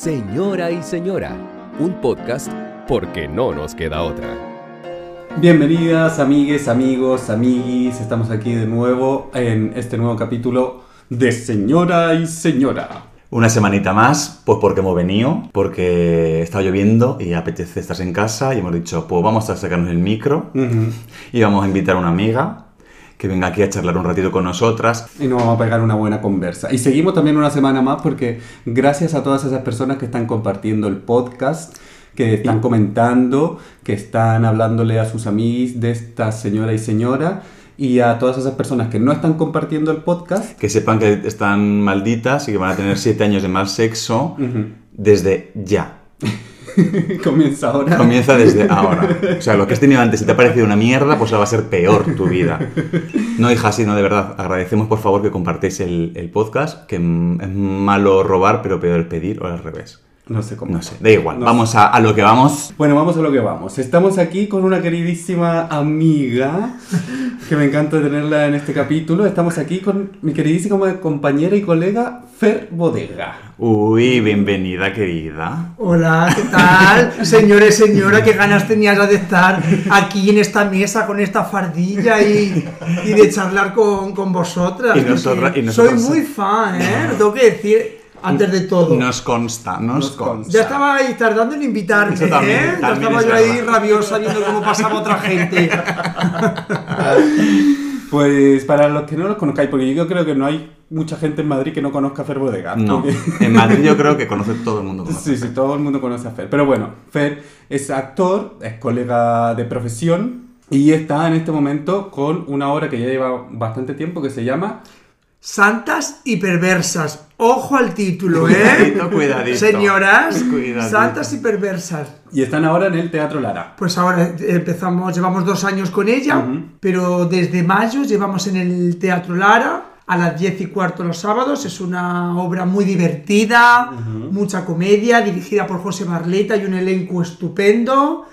Señora y Señora, un podcast porque no nos queda otra. Bienvenidas, amigues, amigos, amiguis. Estamos aquí de nuevo en este nuevo capítulo de Señora y Señora. Una semanita más, pues porque hemos venido, porque está lloviendo y apetece estar en casa y hemos dicho, pues vamos a sacarnos el micro y vamos a invitar a una amiga que venga aquí a charlar un ratito con nosotras. Y nos vamos a pegar una buena conversa. Y seguimos también una semana más porque gracias a todas esas personas que están compartiendo el podcast, que están comentando, que están hablándole a sus amigos de esta señora y señora. Y a todas esas personas que no están compartiendo el podcast. Que sepan que están malditas y que van a tener siete años de mal sexo desde ya. Comienza ahora. Comienza desde ahora. O sea, lo que has tenido antes, si te ha parecido una mierda, pues ahora va a ser peor tu vida. No, hija, sino de verdad. Agradecemos, por favor, que compartáis el, el podcast, que mm, es malo robar, pero peor pedir, o al revés. No sé cómo. No sé, da igual. No vamos a, a lo que vamos. Bueno, vamos a lo que vamos. Estamos aquí con una queridísima amiga, que me encanta tenerla en este capítulo. Estamos aquí con mi queridísima compañera y colega Fer Bodega. Uy, bienvenida, querida. Hola, ¿qué tal? Señores, señora, qué ganas tenías de estar aquí en esta mesa con esta fardilla y, y de charlar con, con vosotras. Y nosotras- porque y nosotras- Soy muy fan, ¿eh? Lo tengo que decir antes de todo. Nos consta, nos, Nos consta. consta. Ya estaba ahí tardando en invitarme, Eso también- ¿eh? Ya también estaba es yo ahí verdad. rabiosa viendo cómo pasaba otra gente. Pues para los que no los conozcáis, porque yo creo que no hay mucha gente en Madrid que no conozca a Fer Bodega. No, porque- en Madrid yo creo que conoce todo el mundo. Sí, sí, todo el mundo conoce a Fer. Pero bueno, Fer es actor, es colega de profesión y está en este momento con una obra que ya lleva bastante tiempo que se llama Santas y perversas. Ojo al título, ¿eh? cuidadito. Señoras, Cuidadito. santas y perversas. y están ahora en el Teatro Lara. Pues ahora empezamos, llevamos dos años con ella, pero desde mayo llevamos en el Teatro Lara a las 10 y cuarto los sábados. Es una obra muy divertida, mucha comedia, dirigida por José Barleta y un elenco estupendo,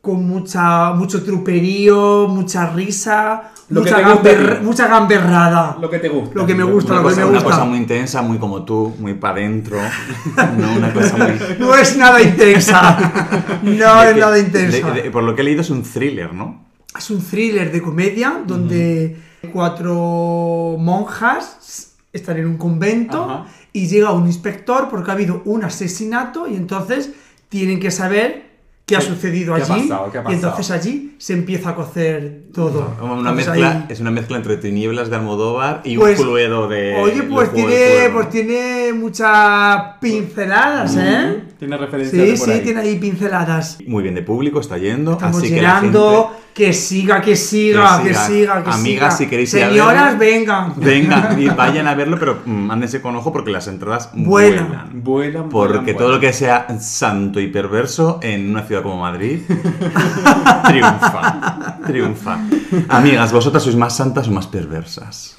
con mucha, mucho truperío, mucha risa, Lo que mucha, gamber- mucha gamberrada. Lo que te gusta. Lo que me gusta, Una lo que cosa, me una gusta. cosa muy intensa, muy como tú, muy para adentro. No, una cosa muy. No es nada intensa. No es que- nada intensa. de- de- por lo que he leído es un thriller, ¿no? Es un thriller de comedia donde cuatro monjas están en un convento y llega un inspector porque ha habido un asesinato y entonces tienen que saber qué ha ¿Qué- sucedido qué ha allí pasado? ¿Qué ha y entonces allí se empieza a cocer todo. Una Entonces mezcla, ahí- es una mezcla entre tinieblas de Almodóvar y Pues, un cluedo de. Oye, pues tiene, pues tiene muchas pinceladas, ¿eh? Tiene referencias Sí, de por sí, ahí. tiene ahí pinceladas. Muy bien de público, está yendo. Estamos así que la llenando, gente- que siga, que siga, Que que siga. que Amigas, siga. si queréis ir a Señoras, verlo. vengan. Vengan y vayan a verlo, pero mm, ándense con ojo porque las entradas Vuelan. vuelan. Vuelan, Porque vuelan, todo lo que sea santo y perverso en una ciudad como Madrid triunfa. Triunfa. Amigas, ¿vosotras sois más santas o más perversas?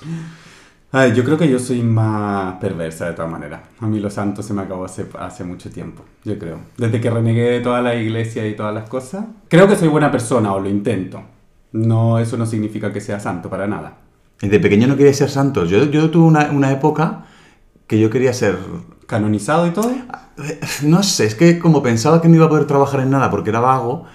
Ay, yo creo que yo soy más perversa de todas maneras. A mí lo santo se me acabó hace, hace mucho tiempo, yo creo. Desde que renegué de toda la iglesia y todas las cosas. Creo que soy buena persona o lo intento. No, eso no significa que sea santo para nada. Y de pequeño no quería ser santo. Yo, yo tuve una, una época que yo quería ser... Canonizado y todo. No sé, es que como pensaba que no iba a poder trabajar en nada porque era vago,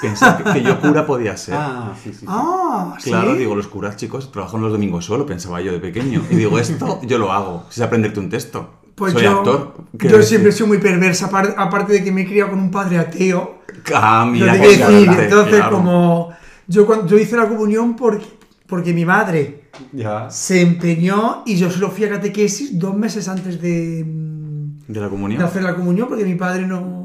pensaba que, que yo cura podía ser. Ah, sí, sí. sí. Ah, Claro, ¿sí? digo, los curas, chicos, trabajan los domingos solo, pensaba yo de pequeño. Y digo, esto yo lo hago, si es aprenderte un texto. Pues Soy yo, actor. ¿Qué yo decir? siempre he sido muy perversa, apar- aparte de que me he criado con un padre ateo. Ah, mira, que decir. Entonces, claro. como yo, cuando, yo hice la comunión porque, porque mi madre Ya. se empeñó y yo solo fui a catequesis dos meses antes de, ¿De la de comunión? hacer la comunión porque mi padre no...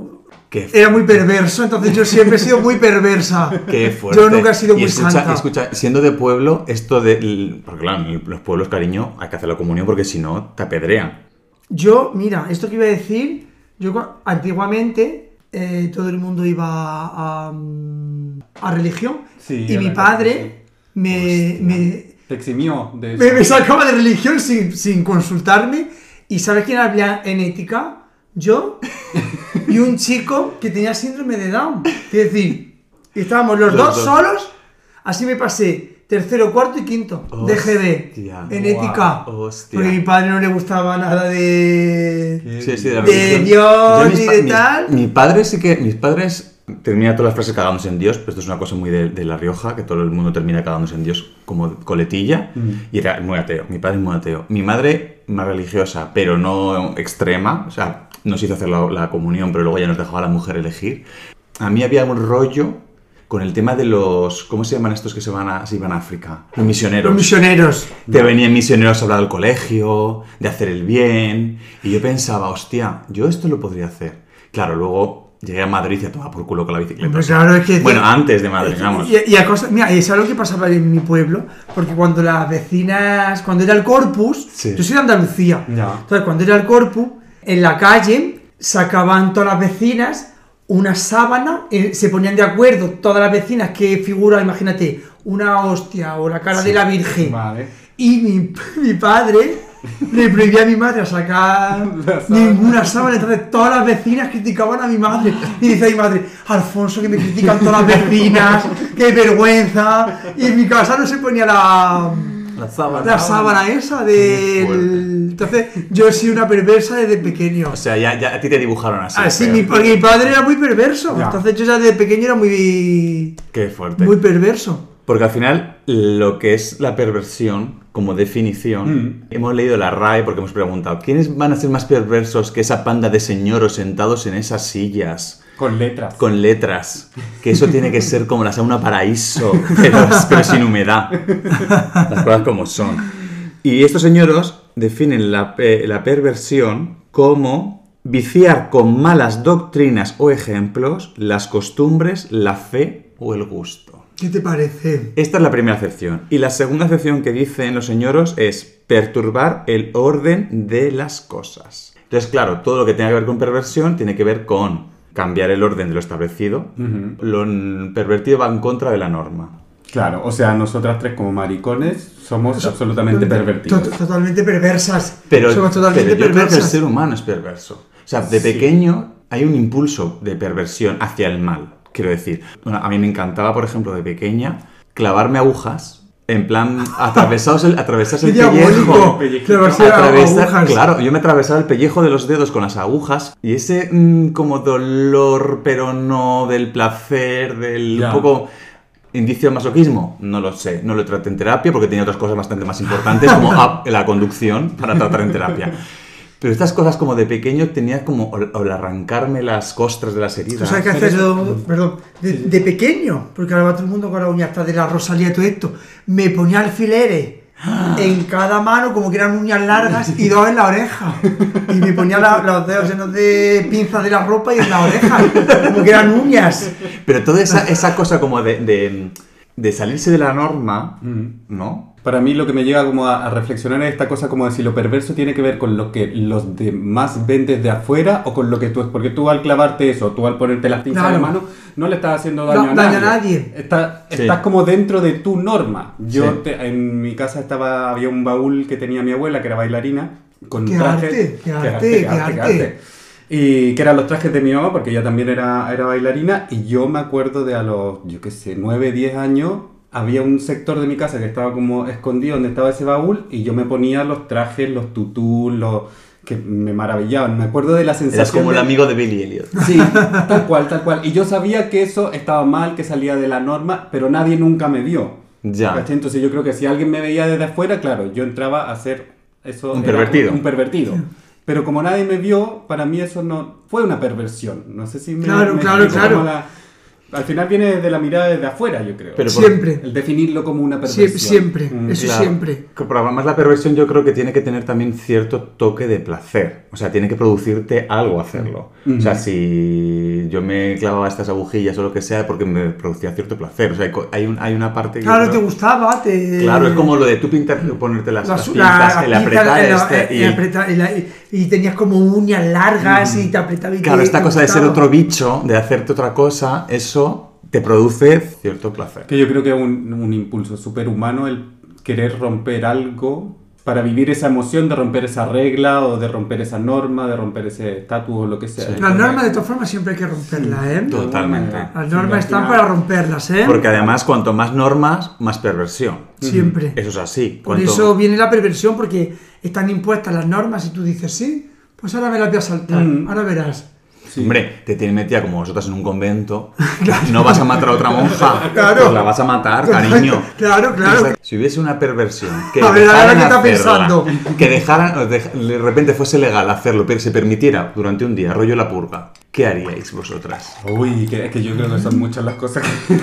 Qué, Era muy perverso, entonces yo siempre he sido muy perversa. qué fuerte. Yo nunca he sido Y muy escucha, santa. escucha, siendo de pueblo, esto de... Porque claro, en los pueblos, cariño, hay que hacer la comunión porque si no, te apedrean. Yo, mira, esto que iba a decir, yo antiguamente eh, todo el mundo iba a, mm, a religión Sí, y a mi padre me, me, Te eximió de me, eso. me sacaba de religión sin, sin consultarme y ¿sabes quién había en ética? Yo y un chico que tenía síndrome de Down. Es decir, estábamos los, Los dos, dos. solos, así me pasé tercero, cuarto y quinto de GB Hostia, en ética. hostia. Porque a mi padre no le gustaba nada de. Sí, sí, de, de. Dios pa- de mis- tal. Mi padre sí que. Mis padres terminan todas las frases cagándose en Dios, pero esto es una cosa muy de, de La Rioja, que todo el mundo termina cagándose en Dios como coletilla. Y era muy ateo. Mi padre es muy ateo. Mi madre, más religiosa, pero no extrema. O sea, nos hizo hacer la, la comunión, pero luego ya nos dejaba a la mujer elegir. A mí había un rollo con el tema de los. ¿Cómo se llaman estos que se van a, se iban a África? Los misioneros. Los misioneros. Te venían misioneros a hablar del colegio, de hacer el bien. Y yo pensaba, hostia, yo esto lo podría hacer. Claro, luego llegué a Madrid y a tomar por culo con la bicicleta. Hombre, claro, es que- Bueno, antes de Madrid, vamos. Y, y a cosa- mira, y ¿sabes lo que pasaba en mi pueblo? Porque cuando las vecinas, cuando era el corpus, Sí. yo soy de Andalucía, Ya. entonces cuando era el corpus, en la calle sacaban todas las vecinas una sábana, eh, se ponían de acuerdo todas las vecinas que figura, imagínate, una hostia o la cara de la Virgen. Vale. Y mi, mi padre le prohibía a mi madre a sacar ninguna sábana. Entonces todas las vecinas criticaban a mi madre. Y dice a mi madre, Alfonso, que me critican todas las vecinas, qué vergüenza. Y en mi casa no se ponía la, La sábana. la sábana esa del... Entonces yo he sido una perversa desde pequeño. O sea, ya, ya a ti te dibujaron así. Así, mi, porque mi padre era muy perverso. Ya. Entonces yo ya desde pequeño era muy, Qué fuerte. muy perverso. Porque al final, lo que es la perversión, como definición, Mm. hemos leído la RAE porque hemos preguntado, ¿quiénes van a ser más perversos que esa panda de señoros sentados en esas sillas? Con letras. Con letras, que eso tiene que ser como la sauna paraíso, pero, pero sin humedad. Las cosas como son. Y estos señoros definen la, la perversión como viciar con malas doctrinas o ejemplos las costumbres, la fe o el gusto. ¿Qué te parece? Esta es la primera acepción. Y la segunda acepción que dicen los señoros es perturbar el orden de las cosas. Entonces, claro, todo lo que tenga que ver con perversión tiene que ver con cambiar el orden de lo establecido. Ujú. Lo n- pervertido va en contra de la norma. Claro, o sea, nosotras tres como maricones somos absolutamente pervertidos. To- Totalmente perversas. Pero, Somos pero totalmente yo creo que el perversas. ser humano es perverso. O sea, de Sí. pequeño hay un impulso de perversión hacia el mal. Quiero decir, Bueno, a mí me encantaba, por ejemplo, de pequeña, clavarme agujas. En plan, atravesados el, atravesarse Qué el pellejo. Atravesar- claro, yo me atravesaba el pellejo de los dedos con las agujas y ese mm, como dolor, pero no del placer, del un poco indicio de masoquismo, no lo sé, no lo traté en terapia porque tenía otras cosas bastante más importantes como la conducción para tratar en terapia. Pero estas cosas como de pequeño tenía como o, o el arrancarme las costras de las Tú heridas. sabes que haces yo, perdón, de, de pequeño, porque ahora va todo el mundo con la uña hasta de la Rosalía y todo esto, me ponía alfileres en cada mano como que eran uñas largas y dos en la oreja. Y me ponía la- los dedos llenos de pinzas de la ropa y en la oreja, como que eran uñas. Pero toda esa, esa cosa como de, de, de salirse de la norma, Mm. ¿no? Para mí lo que me llega como a, a reflexionar es esta cosa como de si lo perverso tiene que ver con lo que los demás ven desde afuera o con lo que tú. Porque tú al clavarte eso, tú al ponerte las pinzas en la Claro. mano, no le estás haciendo No, daño, a, daño nadie. a nadie. Está- Sí. Estás como dentro de tu norma. Yo Sí. te- en mi casa estaba había un baúl que tenía mi abuela que era bailarina con ¡Qué trajes. arte, qué arte, qué arte! Y que eran los trajes de mi mamá, porque ella también era, era bailarina. Y yo me acuerdo de a los, yo qué sé, 9, 10 años, había un sector de mi casa que estaba como escondido donde estaba ese baúl. Y yo me ponía los trajes, los tutús, los que me maravillaban. Me acuerdo de la sensación. Eras como el de- amigo de Billy Elliot. Sí, tal cual, tal cual. Y yo sabía que eso estaba mal, que salía de la norma, pero nadie nunca me vio. Ya. ¿Cachai? Entonces yo creo que si alguien me veía desde afuera, claro, yo entraba a ser eso. Un pervertido. Un, pervertido. Pero como nadie me vio, para mí eso no fue una perversión. No sé si me. Claro, me claro, claro. la- al final viene desde la mirada desde afuera, yo creo. Pero Siempre, El definirlo como una perversión. siempre, Mm, eso Claro. siempre. Pero además la perversión yo creo que tiene que tener también cierto toque de placer. O sea, tiene que producirte algo hacerlo. O sea, si yo me clavaba estas agujillas o lo que sea porque me producía cierto placer. O sea, hay, un- hay una parte que... Claro, te gustaba, te... Claro, es como lo de tú pintar, ponerte las, las la- el apretar el- este el y... apretar- y tenías como uñas largas y te apretaba y Claro, te- esta te cosa de ser otro bicho, de hacerte otra cosa, eso te produce cierto placer. Que yo creo que es un, un impulso superhumano el querer romper algo para vivir esa emoción de romper esa regla o de romper esa norma, de romper ese estatus o lo que sea. Las normas de todas formas siempre hay que romperlas, ¿eh? Totalmente. Las Sí, normas están para romperlas, ¿eh? Porque además, cuanto más normas, más perversión. Siempre. Eso es así. Por Cuanto- eso viene la perversión, porque están impuestas las normas y tú dices, sí, pues ahora me las voy a saltar, Mm. ahora verás. Sí. Hombre, te tienen metida como vosotras en un convento. No vas a matar a otra monja. Claro. Pues la vas a matar, cariño. Claro, claro. Si hubiese una perversión que A ver, ahora qué está pensando. que dejaran, de repente fuese legal hacerlo, pero se permitiera durante un día, rollo la purga, ¿qué haríais vosotras? Uy, que, es que yo creo que son muchas las cosas que...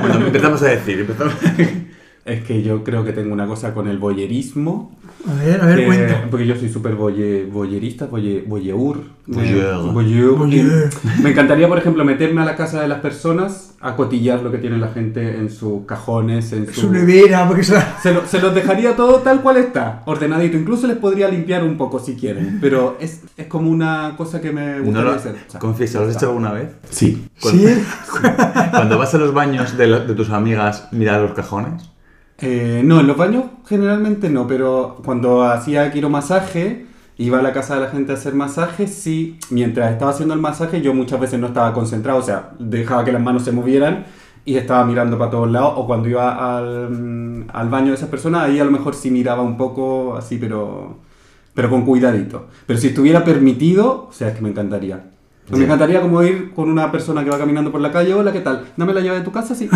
Bueno, empezamos a decir, empezamos Es que yo creo que tengo una cosa con el boyerismo. A ver, a ver, que- cuenta. Porque yo soy súper boye, boyerista, boye, boyeur. Eh, Me encantaría, por ejemplo, meterme a la casa de las personas a cotillar lo que tiene la gente en sus cajones, en su... Su nevera, porque. Se, lo- se los dejaría todo tal cual está, ordenadito. Incluso les podría limpiar un poco si quieren. Pero es, es como una cosa que me No gustaría lo, hacer. O sea, confiesa, ¿lo has hecho alguna vez? Sí. Cuando, Sí. cuando vas a los baños de, lo- de tus amigas, mirar los cajones. Eh, no, en los baños generalmente no, pero cuando hacía quiromasaje, iba a la casa de la gente a hacer masaje, sí, mientras estaba haciendo el masaje yo muchas veces no estaba concentrado, o sea, dejaba que las manos se movieran y estaba mirando para todos lados, o cuando iba al, mm, al baño de esas personas, ahí a lo mejor sí miraba un poco así, pero, pero con cuidadito. Pero si estuviera permitido, o sea, es que me encantaría. Me encantaría como ir con una persona que va caminando por la calle, hola, ¿qué tal? Dame la llave de tu casa, sí.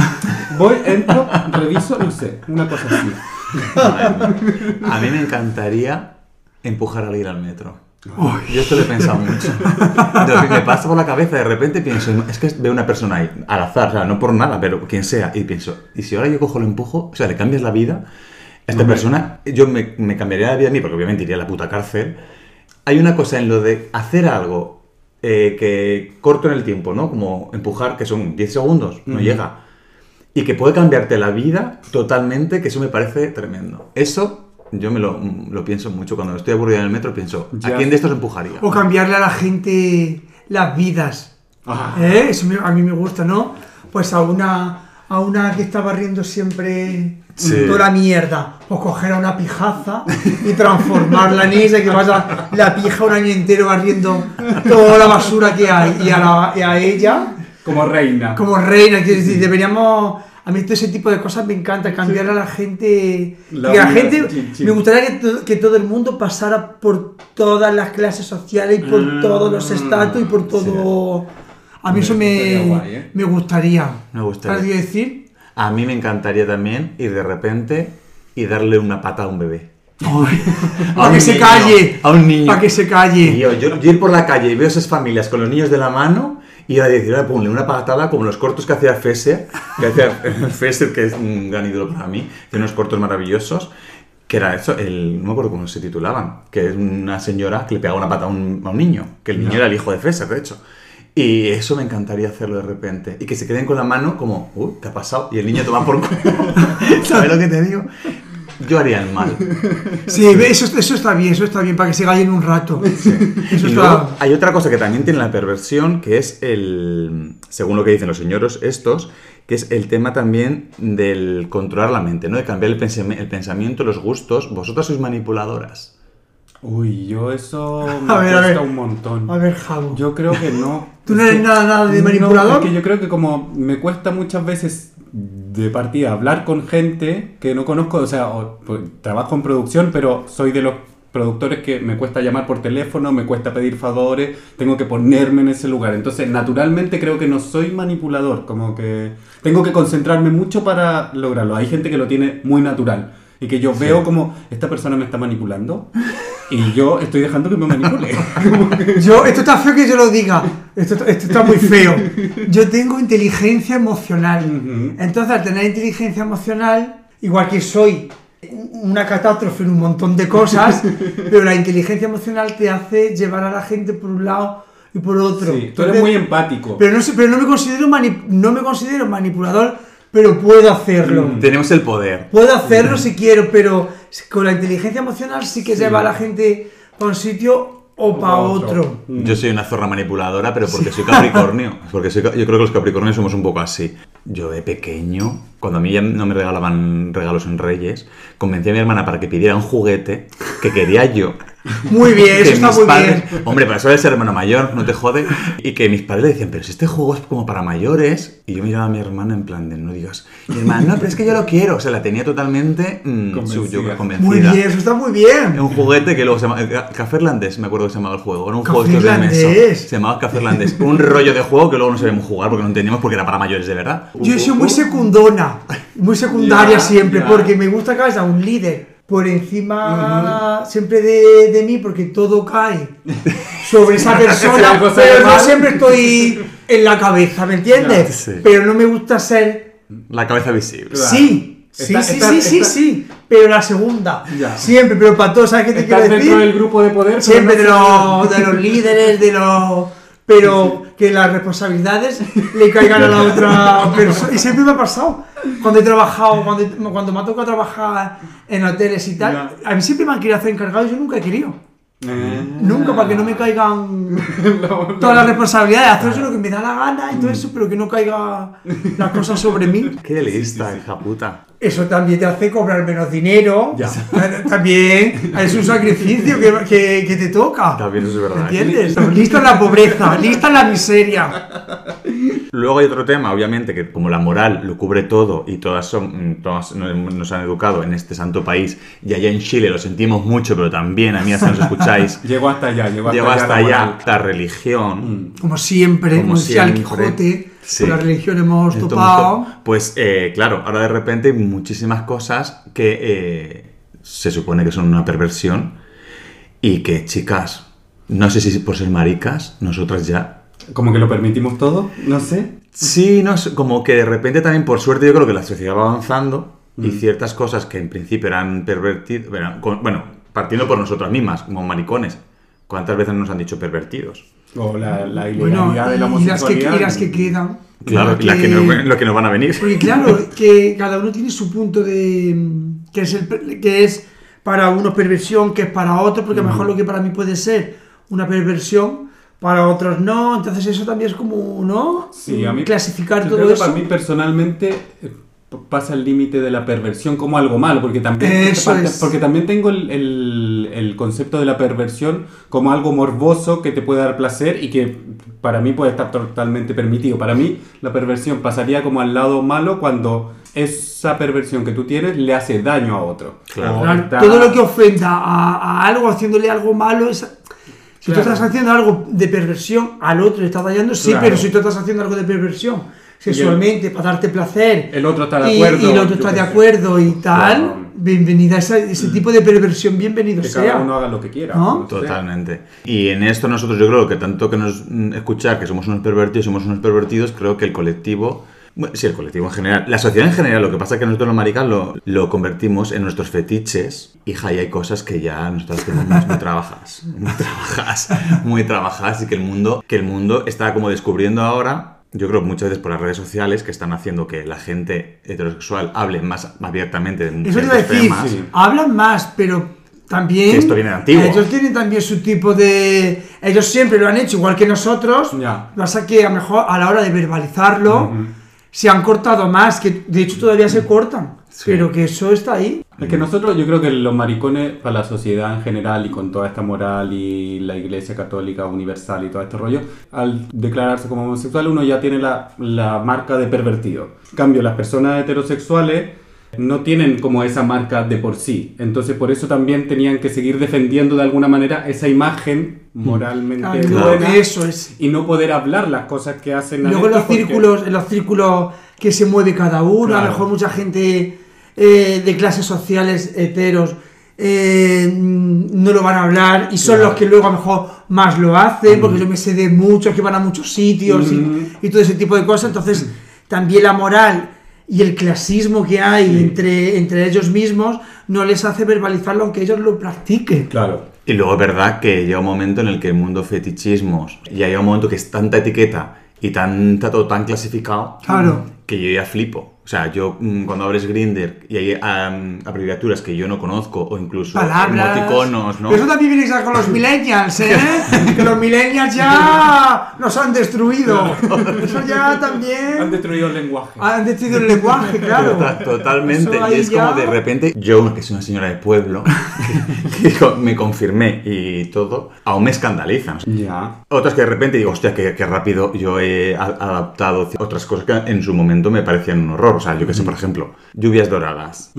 Voy, entro, reviso, no sé, una cosa así. A mí me encantaría empujar al ir al metro. Yo esto lo he pensado mucho. Lo que me pasa por la cabeza, de repente pienso, es que veo una persona ahí, al azar, o sea, no por nada, pero quien sea, y pienso, ¿y si ahora yo cojo lo empujo? O sea, le cambias la vida a esta persona, yo me, me cambiaría la vida a mí, porque obviamente iría a la puta cárcel. Hay una cosa en lo de hacer algo eh, que corto en el tiempo, ¿no? Como empujar, que son 10 segundos, no llega. Y que puede cambiarte la vida totalmente, que eso me parece tremendo. Eso yo me lo, lo pienso mucho. Cuando estoy aburrido en el metro, pienso, ¿a quién de estos empujaría? O cambiarle a la gente las vidas. Ah. ¿Eh? Eso me- a mí me gusta, ¿no? Pues a una, a una que está barriendo siempre Sí. toda la mierda, pues coger a una pijaza y transformarla en esa, que vaya la pija un año entero barriendo toda la basura que hay y a, la- y a ella Como reina. como reina, quiero decir, deberíamos... A mí todo ese tipo de cosas me encanta, cambiar a la gente... La que la vida, gente... chin, chin. Me gustaría que, to- que todo el mundo pasara por todas las clases sociales y por Mm. todos los estatus y por todo... A mí eso me, guay, ¿eh? me gustaría. Me gustaría. ¿Sabes qué quiero decir? A mí me encantaría también ir de repente y darle una pata a un bebé. Para un que se niño, calle. a un niño. Para que se calle. Tío, yo, yo ir por la calle y veo esas familias con los niños de la mano y a decir, "Ahora ponle una patada como los cortos que hacía Fesser, que hacía Fesser, que es un gran ídolo para mí, tiene unos cortos maravillosos, que era eso, el, no me acuerdo cómo se titulaban, que es una señora que le pegaba una pata a un, a un niño, que el niño era el hijo de Fesser, de hecho. Y eso me encantaría hacerlo de repente. Y que se queden con la mano como, uy, ¿qué ha pasado? Y el niño toma por culo. ¿Sabes lo que te digo? Yo haría el mal. Sí, eso, eso está bien, eso está bien, para que se callen un rato. Eso Y está... luego hay otra cosa que también tiene la perversión, que es el, según lo que dicen los señoros estos, que es el tema también del controlar la mente, ¿no? De cambiar el pensamiento, los gustos. Vosotras sois manipuladoras. Uy, yo eso me A ver, a cuesta ver. un montón. A ver, Javo. Yo creo que no. ¿Tú no Es eres que- nada, nada de No, manipulador? es que yo creo que como me cuesta muchas veces de partida hablar con gente que no conozco, o sea, o- pues, trabajo en producción, pero soy de los productores que me cuesta llamar por teléfono, me cuesta pedir favores, tengo que ponerme en ese lugar. Entonces, naturalmente creo que no soy manipulador, como que tengo que concentrarme mucho para lograrlo. Hay gente que lo tiene muy natural y que yo veo como esta persona me está manipulando y yo estoy dejando que me manipule. Yo, esto está feo que yo lo diga. Esto, esto está muy feo. Yo tengo inteligencia emocional. Entonces, al tener inteligencia emocional, igual que soy una catástrofe en un montón de cosas, pero la inteligencia emocional te hace llevar a la gente por un lado y por otro. Sí, tú eres Entonces, muy empático. pero no pero no me considero mani- no me considero manipulador, pero puedo hacerlo. Mm. Tenemos el poder. Puedo hacerlo si quiero, pero con la inteligencia emocional sí que lleva a la gente a un sitio o para otro. otro. Yo soy una zorra manipuladora, pero porque soy Capricornio. Porque soy yo creo que los Capricornios somos un poco así. Yo de pequeño, cuando a mí ya no me regalaban regalos en Reyes, convencí a mi hermana para que pidiera un juguete que quería yo. Muy bien, eso está muy padres, bien. hombre, para eso ser hermano mayor, no te jode. Y que mis padres le decían, pero si este juego es como para mayores. Y yo miraba a mi hermana en plan de, no digas, mi hermana, no, pero es que yo lo quiero. O sea, la tenía totalmente mm, Convencida. su- yo convencida. Muy bien, eso está muy bien. Un juguete que luego se llama. eh, Café Irlandés, me acuerdo que se llamaba el juego. Era un juego de mesa. Se llamaba Café Irlandés. Un rollo de juego que luego no sabíamos jugar porque no entendíamos porque era para mayores de verdad. Yo he sido muy secundona, muy secundaria Ya, siempre, ya. porque me gusta que haya un líder por encima siempre de, de mí, porque todo cae sobre esa persona, pero no siempre estoy en la cabeza, ¿me entiendes? Sí. Pero no me gusta ser La cabeza visible. Claro. Sí, sí, Está- sí, está- sí, sí, sí, pero la segunda, Ya. siempre, pero para todos, ¿sabes qué te quiero dentro del decir? grupo de poder. pero Siempre no de sé- los, de los líderes, de los... Pero que las responsabilidades le caigan a la otra persona. Y siempre me ha pasado. Cuando he trabajado, cuando, cuando me ha tocado trabajar en hoteles y tal, a mí siempre me han querido hacer encargado y yo nunca he querido. Eh. Nunca, para que no me caigan todas las responsabilidades, hacer eso lo que me da la gana y todo eso, pero que no caiga las cosas sobre mí. Qué lista, hija puta. Eso también te hace cobrar menos dinero. Ya. También es un sacrificio que, que- que te toca. También eso es verdad. ¿Entiendes? Lista la pobreza, lista la miseria. Luego hay otro tema, obviamente, que como la moral lo cubre todo y todas, son, mm, todas no- nos han educado en este santo país y allá en Chile lo sentimos mucho, pero también, amigas que nos escucháis, Llegó hasta allá, llegó hasta allá. hasta la allá moral. la religión. Como siempre, Como como decía el siempre. Quijote, Sí. con la religión hemos Entonces, topado. Pues eh, claro, ahora de repente hay muchísimas cosas que eh, se supone que son una perversión y que, chicas, no sé si por ser maricas, nosotras ya... Como que lo permitimos todo, no sé. Sí, no sé, como que de repente también, por suerte, yo creo que la sociedad va avanzando y ciertas cosas que en principio eran pervertidas, bueno, partiendo por nosotras mismas, como maricones, ¿cuántas veces nos han dicho pervertidos? O la, la Bueno, ilegalidad de la y las que, homosexualidad. y las que quedan. Claro, Las y las que no, lo que nos van a venir. Porque claro, que cada uno tiene su punto de... que es, el, que es para uno perversión, que es para otro, porque a lo mejor lo que para mí puede ser una perversión, para otros no, entonces eso también es como, ¿no? Sí, a mí. Clasificar yo todo creo que eso. Para mí, personalmente, eh, pasa el límite de la perversión como algo malo, porque también, Eso es. porque también tengo el, el- el concepto de la perversión como algo morboso que te puede dar placer y que para mí puede estar totalmente permitido. Para mí, la perversión pasaría como al lado malo cuando esa perversión que tú tienes le hace daño a otro. Claro. Está- Todo lo que ofenda a, a algo, haciéndole algo malo, es... Si Claro. tú estás haciendo algo de perversión al otro le estás dañando, sí, Claro. pero si tú estás haciendo algo de perversión sexualmente para darte placer El otro está de y- acuerdo. y, el otro está de acuerdo y tal, Claro. Bienvenida a esa- ese tipo de perversión, bienvenido Que sea. cada uno haga lo que quiera. ¿No? Totalmente. Y en esto nosotros yo creo que tanto que nos mm, escuchar que somos unos pervertidos, somos unos pervertidos, creo que el colectivo, bueno, sí, el colectivo en general, la sociedad en general, lo que pasa es que nosotros los maricas lo, lo convertimos en nuestros fetiches. Hija, y hay cosas que ya nosotros tenemos muy trabajadas, muy trabajadas, muy trabajadas y que el mundo, que el mundo está como descubriendo ahora. Yo creo muchas veces por las redes sociales que están haciendo que la gente heterosexual hable más abiertamente de Eso te a ciertos decir, temas. sí. hablan más, pero también... Que esto viene de antiguo. Ellos tienen también su tipo de... Ellos siempre lo han hecho igual que nosotros. Ya. Pasa que a lo mejor a la hora de verbalizarlo se han cortado más, que de hecho todavía se cortan. Sí. Pero que eso está ahí. Es que nosotros, yo creo que los maricones, para la sociedad en general y con toda esta moral y la iglesia católica universal y todo este rollo, al declararse como homosexual uno ya tiene la, la marca de pervertido. En cambio, las personas heterosexuales no tienen como esa marca de por sí. Entonces, por eso también tenían que seguir defendiendo de alguna manera esa imagen moralmente Ah, buena Eso es. y no poder hablar las cosas que hacen Luego en los porque- círculos, en los círculos que se mueve cada uno, a Claro. lo mejor mucha gente eh, de clases sociales heteros eh, mm, no lo van a hablar y son Claro. los que luego a lo mejor más lo hacen, porque yo me sé de muchos que van a muchos sitios y- todo ese tipo de cosas. Entonces, también la moral y el clasismo que hay entre, entre ellos mismos no les hace verbalizarlo aunque ellos lo practiquen. Claro. Y luego es verdad que llega un momento en el que el mundo fetichismos, ya llega un momento que es tanta etiqueta y tanta todo tan clasificado Claro. que yo ya flipo. O sea, yo mm, cuando abres Grinder y hay am, abreviaturas que yo no conozco o incluso Palabras. emoticonos, ¿no? Eso también viene con los millennials, ¿eh? que los millennials ya nos han destruido. Eso ya Han también destruido el lenguaje. han destruido el lenguaje, claro. Tota- Totalmente. Y es ya- como de repente, yo, que soy una señora de pueblo, que, me confirmé y todo, aún me escandalizan. Ya. Otras que de repente digo, hostia, qué, qué rápido yo he adaptado otras cosas que en su momento me parecían un horror. O sea, yo que sé, por ejemplo, lluvias doradas.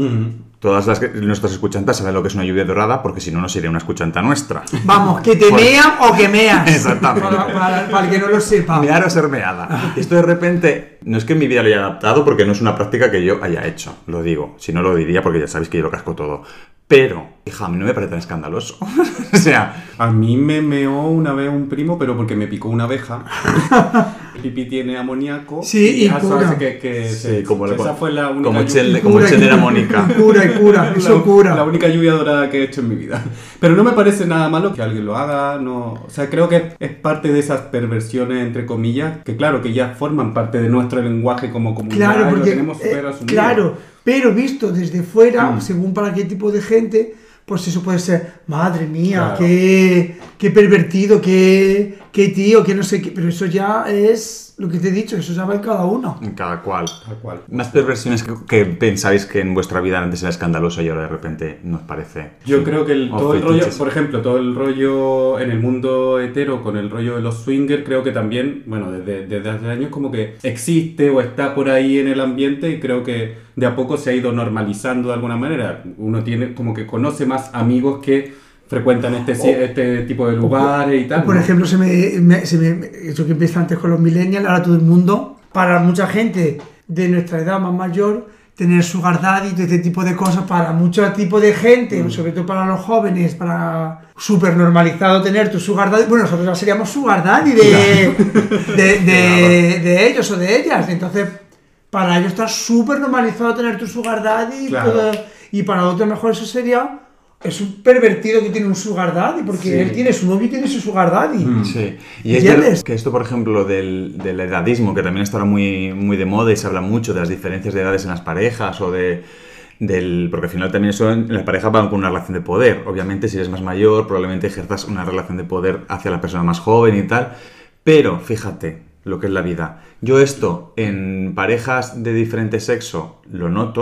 Todas las que, nuestras escuchantas saben lo que es una lluvia dorada porque si no, no sería una escuchanta nuestra. Vamos, que te Por- mean o que meas. Exactamente. Para, para- para el que no lo sepa. Mear o ser meada. Esto de repente, no es que en mi vida lo haya adaptado porque no es una práctica que yo haya hecho, lo digo. Si no lo diría porque ya sabéis que yo lo casco todo. Pero, hija, a mí no me parece tan escandaloso. o sea, A mí me meó una vez un primo, pero porque me picó una abeja. El pipí tiene amoníaco. Sí, y eso cura. hace que, que Sí, se- como le- esa fue la única como lluvia- Chel- Y como y era cura. Mónica. Y Cura y cura, eso la, cura. la única lluvia dorada que he hecho en mi vida. Pero no me parece nada malo que alguien lo haga. No, o sea, creo que es parte de esas perversiones, entre comillas, que claro, que ya forman parte de nuestro lenguaje como comunidad. Claro, y lo porque. tenemos eh, claro, pero visto desde fuera, Mm. según para qué tipo de gente, pues eso puede ser, madre mía, Claro. qué, qué pervertido, qué, qué tío, qué no sé qué. Pero eso ya es lo que te he dicho, eso ya va en cada uno. cada cual. Tal cual. Más perversiones que, que pensáis que en vuestra vida antes era escandaloso y ahora de repente nos parece. Yo creo que el- O todo el rollo, por ejemplo, todo el rollo en el mundo hetero con el rollo de los swingers, creo que también, bueno, desde, desde hace años como que existe o está por ahí en el ambiente y creo que de a poco se ha ido normalizando de alguna manera. Uno tiene como que conoce más amigos que frecuentan este, ci- este tipo de lugares y tal. O, por ¿no? ejemplo, se me, me- se me- eso que empieza antes con los millennials, ahora todo el mundo, para mucha gente de nuestra edad más mayor, tener sugar daddy y todo este tipo de cosas para mucho tipo de gente, sobre todo para los jóvenes, para súper normalizado tener tu sugar daddy. Bueno, nosotros ya seríamos sugar daddy de, de, de- de ellos o de ellas. Entonces, para ellos está súper normalizado tener tu sugar daddy y Claro. todo- y para otros mejor eso sería... Es un pervertido que tiene un sugar daddy, porque Sí. él tiene su novio y tiene su sugar daddy. Mm. Sí, y es que esto, por ejemplo, del, del edadismo, que también está ahora muy, muy de moda y se habla mucho de las diferencias de edades en las parejas o de... Del, porque al final también eso en las parejas van con una relación de poder. Obviamente, si eres más mayor, probablemente ejerzas una relación de poder hacia la persona más joven y tal. Pero fíjate lo que es la vida. Yo esto en parejas de diferente sexo lo noto.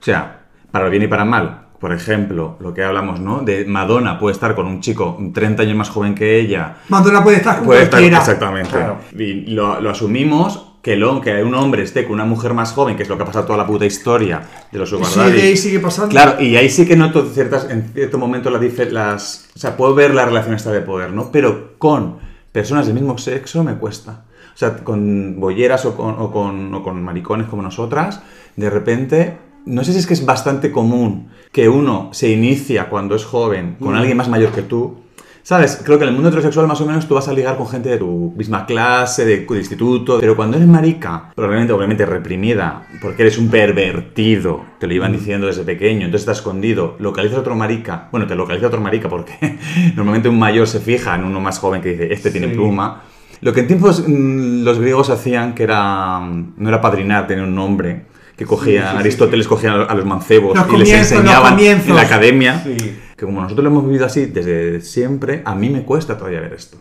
O sea, para bien y para mal. Por ejemplo, lo que hablamos, ¿no? De Madonna puede estar con un chico 30 años más joven que ella Madonna puede estar con Puede estar, exactamente. Claro. Y lo, lo asumimos que, lo, que un hombre esté con una mujer más joven, que es lo que ha pasado toda la puta historia de los sugar Sí, de ahí sigue pasando. Claro, y ahí sí que noto ciertas, en cierto momento las, las... O sea, puedo ver la relación esta de poder, ¿no? Pero con personas del mismo sexo me cuesta. O sea, con bolleras o con, o con, o con maricones como nosotras, de repente... No sé si es que es bastante común que uno se inicia cuando es joven con alguien más mayor que tú, ¿Sabes? Creo que en el mundo heterosexual más o menos tú vas a ligar con gente de tu misma clase, de, de instituto, pero cuando eres marica, probablemente, obviamente reprimida, porque eres un pervertido, te lo iban diciendo desde pequeño, entonces está escondido, localiza a otro marica, bueno, te localiza a otro marica porque normalmente un mayor se fija en uno más joven que dice, este tiene Sí. pluma. Lo que en tiempos mm, los griegos hacían, que era, mm, no era padrinar, tenía un nombre, que cogían, sí, sí, Aristóteles cogía a los mancebos Los y les enseñaban en la academia Sí. que como nosotros lo hemos vivido así desde siempre, a mí me cuesta todavía ver esto.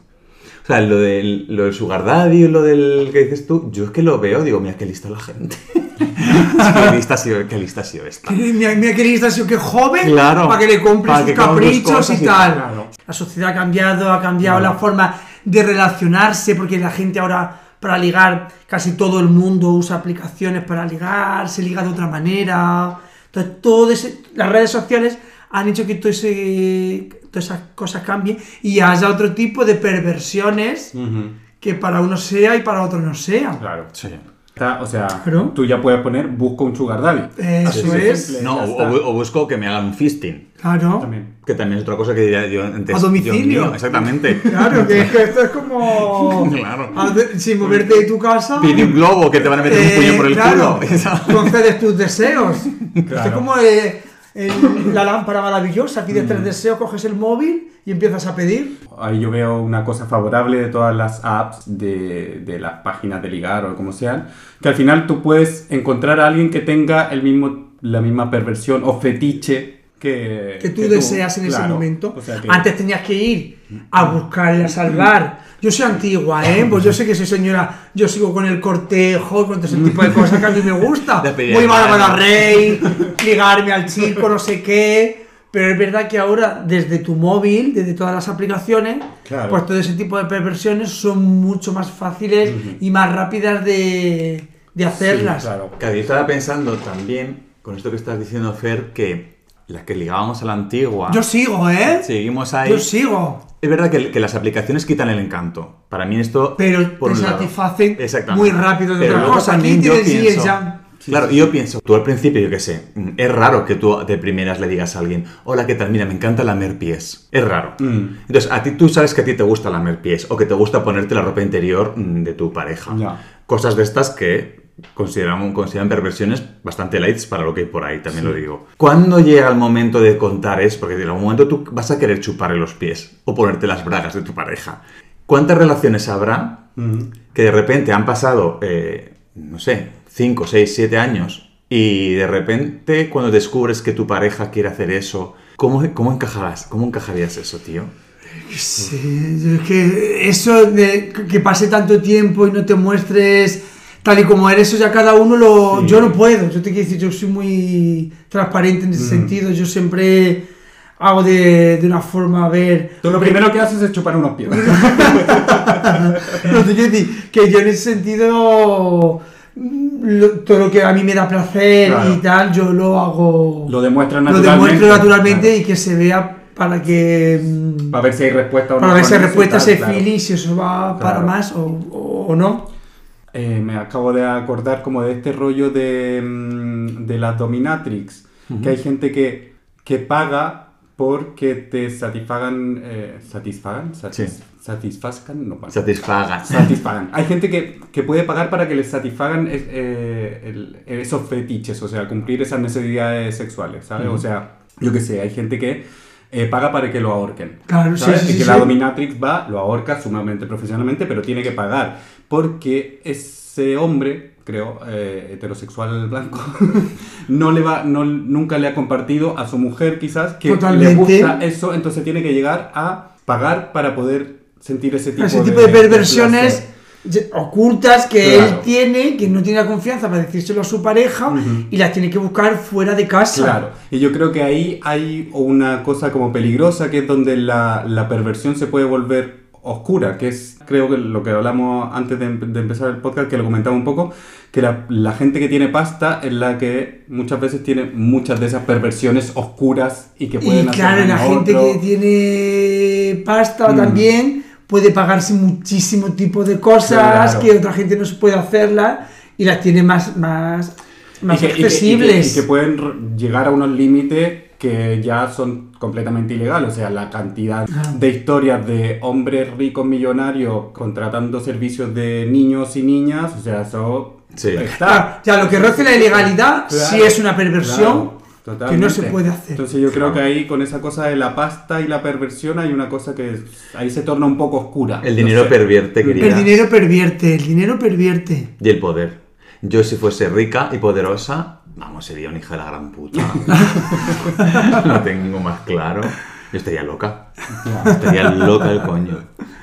O sea, lo del, lo del sugar daddy, lo del que dices tú, yo es que lo veo, digo, mira qué lista la gente. Qué lista ha sido, qué lista ha sido esta. Mira, mira qué lista ha sido que joven Claro, para que le compre sus caprichos y y tal. claro. La sociedad ha cambiado, ha cambiado la forma de relacionarse, porque la gente ahora para ligar, casi todo el mundo usa aplicaciones para ligar, se liga de otra manera. Entonces, todo ese- las redes sociales han hecho que todo ese- todas esas cosas cambien y haya otro tipo de perversiones que para uno sea y para otro no sea. Claro. Sí. Está- o sea, tú ya puedes poner busco un sugar daddy. Eso es. No, o, busco que me hagan un fisting. Claro. También. Que también es otra cosa que diría yo antes. A domicilio. Mío, exactamente. Claro, que, que esto es como. Claro. Sin moverte de tu casa. Pide un globo que te van a meter un eh, puño por el claro, culo. Concedes tus deseos. Esto es como eh, el- la lámpara maravillosa. Pides tres deseos, coges el móvil y empiezas a pedir. Ahí yo veo una cosa favorable de todas las apps, de, de las páginas de ligar o como sean, que al final tú puedes encontrar a alguien que tenga el mismo, la misma perversión o fetiche que, que tú deseas en ese claro. momento. O sea que- Antes tenías que ir a buscarle, a salvar. Yo soy antigua, ¿eh? Pues yo sé que soy señora, yo sigo con el cortejo, con todo ese tipo de cosas que a mí me gusta. Muy mala para rey, ligarme al chico, no sé qué. Pero es verdad que ahora, desde tu móvil, desde todas las aplicaciones, Claro. pues todo ese tipo de perversiones son mucho más fáciles y más rápidas de, de hacerlas. Sí, claro. Claro, yo estaba pensando también, con esto que estás diciendo, Fer, que las que ligábamos a la antigua, Yo sigo, ¿eh? seguimos ahí. Yo sigo. Es verdad que, que las aplicaciones quitan el encanto. Para mí esto... Pero por te satisfacen Exactamente. muy rápido de Pero otra luego cosa. Aquí tienes pienso- Claro, yo pienso, tú al principio, yo qué sé, mm, es raro que tú de primeras le digas a alguien, hola, ¿qué tal? Mira, me encanta lamer pies. Es raro. Mm. Entonces, a ti tú sabes que a ti te gusta lamer pies o que te gusta ponerte la ropa interior mm, de tu pareja. Cosas de estas que consideramos, consideran perversiones bastante lights para lo que hay por ahí, también lo digo. ¿Cuándo llega el momento de contar eso? Porque en algún momento tú vas a querer chuparle los pies o ponerte las bragas de tu pareja. ¿Cuántas relaciones habrá que de repente han pasado, eh, no sé, 5, 6, 7 años y de repente cuando descubres que tu pareja quiere hacer eso, ¿cómo, cómo, encajarás, cómo encajarías eso, tío? Sí, es que eso de que pase tanto tiempo y no te muestres tal y como eres, eso ya cada uno lo. Sí. Yo no puedo, yo te quiero decir, yo soy muy transparente en ese Mm. sentido, yo siempre hago de, de una forma, a ver. Tú lo primero que haces es chupar unos pies. No, te quiero decir que yo en ese sentido. Lo- todo lo que a mí me da placer Claro. y tal, yo lo hago. Lo demuestras lo naturalmente. demuestro naturalmente Claro. y que se vea para que. mm, Para ver si hay respuesta o no. para ver si hay respuesta ese claro. feeling, si eso va para más o, o- o no. Eh, me acabo de acordar como de este rollo de, mm, de las dominatrix, que hay gente que, que paga porque te satisfagan, eh, satisfagan, Satis- Sí. Satisfazcan, no, vale. Satisfagas. satisfagan. Hay gente que, que puede pagar para que les satisfagan es- eh, el- esos fetiches, o sea, cumplir esas necesidades sexuales, ¿sabes? O sea, yo qué sé, hay gente que eh, paga para que lo ahorquen. Claro, sí, ¿sabes? sí, y sí, que sí. la dominatrix va, lo ahorca sumamente profesionalmente, pero tiene que pagar. Porque ese hombre, creo, eh, heterosexual blanco, no le va, no, nunca le ha compartido a su mujer quizás que Totalmente. le gusta eso, entonces tiene que llegar a pagar para poder sentir ese tipo, ese de, tipo de perversiones ocultas que Claro. él tiene, que no tiene la confianza para decírselo a su pareja y las tiene que buscar fuera de casa. Claro, y yo creo que ahí hay una cosa como peligrosa, que es donde la, la perversión se puede volver oscura, que es, creo que lo que hablamos antes de, em- de empezar el podcast, que lo comentaba un poco, que la, la gente que tiene pasta es la que muchas veces tiene muchas de esas perversiones oscuras y que Y pueden hacer claro, la gente otro. que tiene pasta Mm. también puede pagarse muchísimo tipo de cosas Claro. que otra gente no se puede hacerlas y las tiene más, más, más y que, y que- y que- accesibles. y que pueden llegar a unos límites que ya son completamente ilegales. O sea, la cantidad Ah. de historias de hombres ricos millonarios contratando servicios de niños y niñas, o sea, eso Sí. Claro, está. ya lo que roce la ilegalidad Claro, sí es una perversión claro, que no se puede hacer. Entonces yo creo que ahí con esa cosa de la pasta y la perversión hay una cosa que ahí se torna un poco oscura. El No dinero sé. pervierte, querida. El dinero pervierte, el dinero pervierte. Y el poder. Yo si fuese rica y poderosa, vamos, sería una hija de la gran puta. Lo tengo más claro. Yo estaría loca. Estaría loca el coño.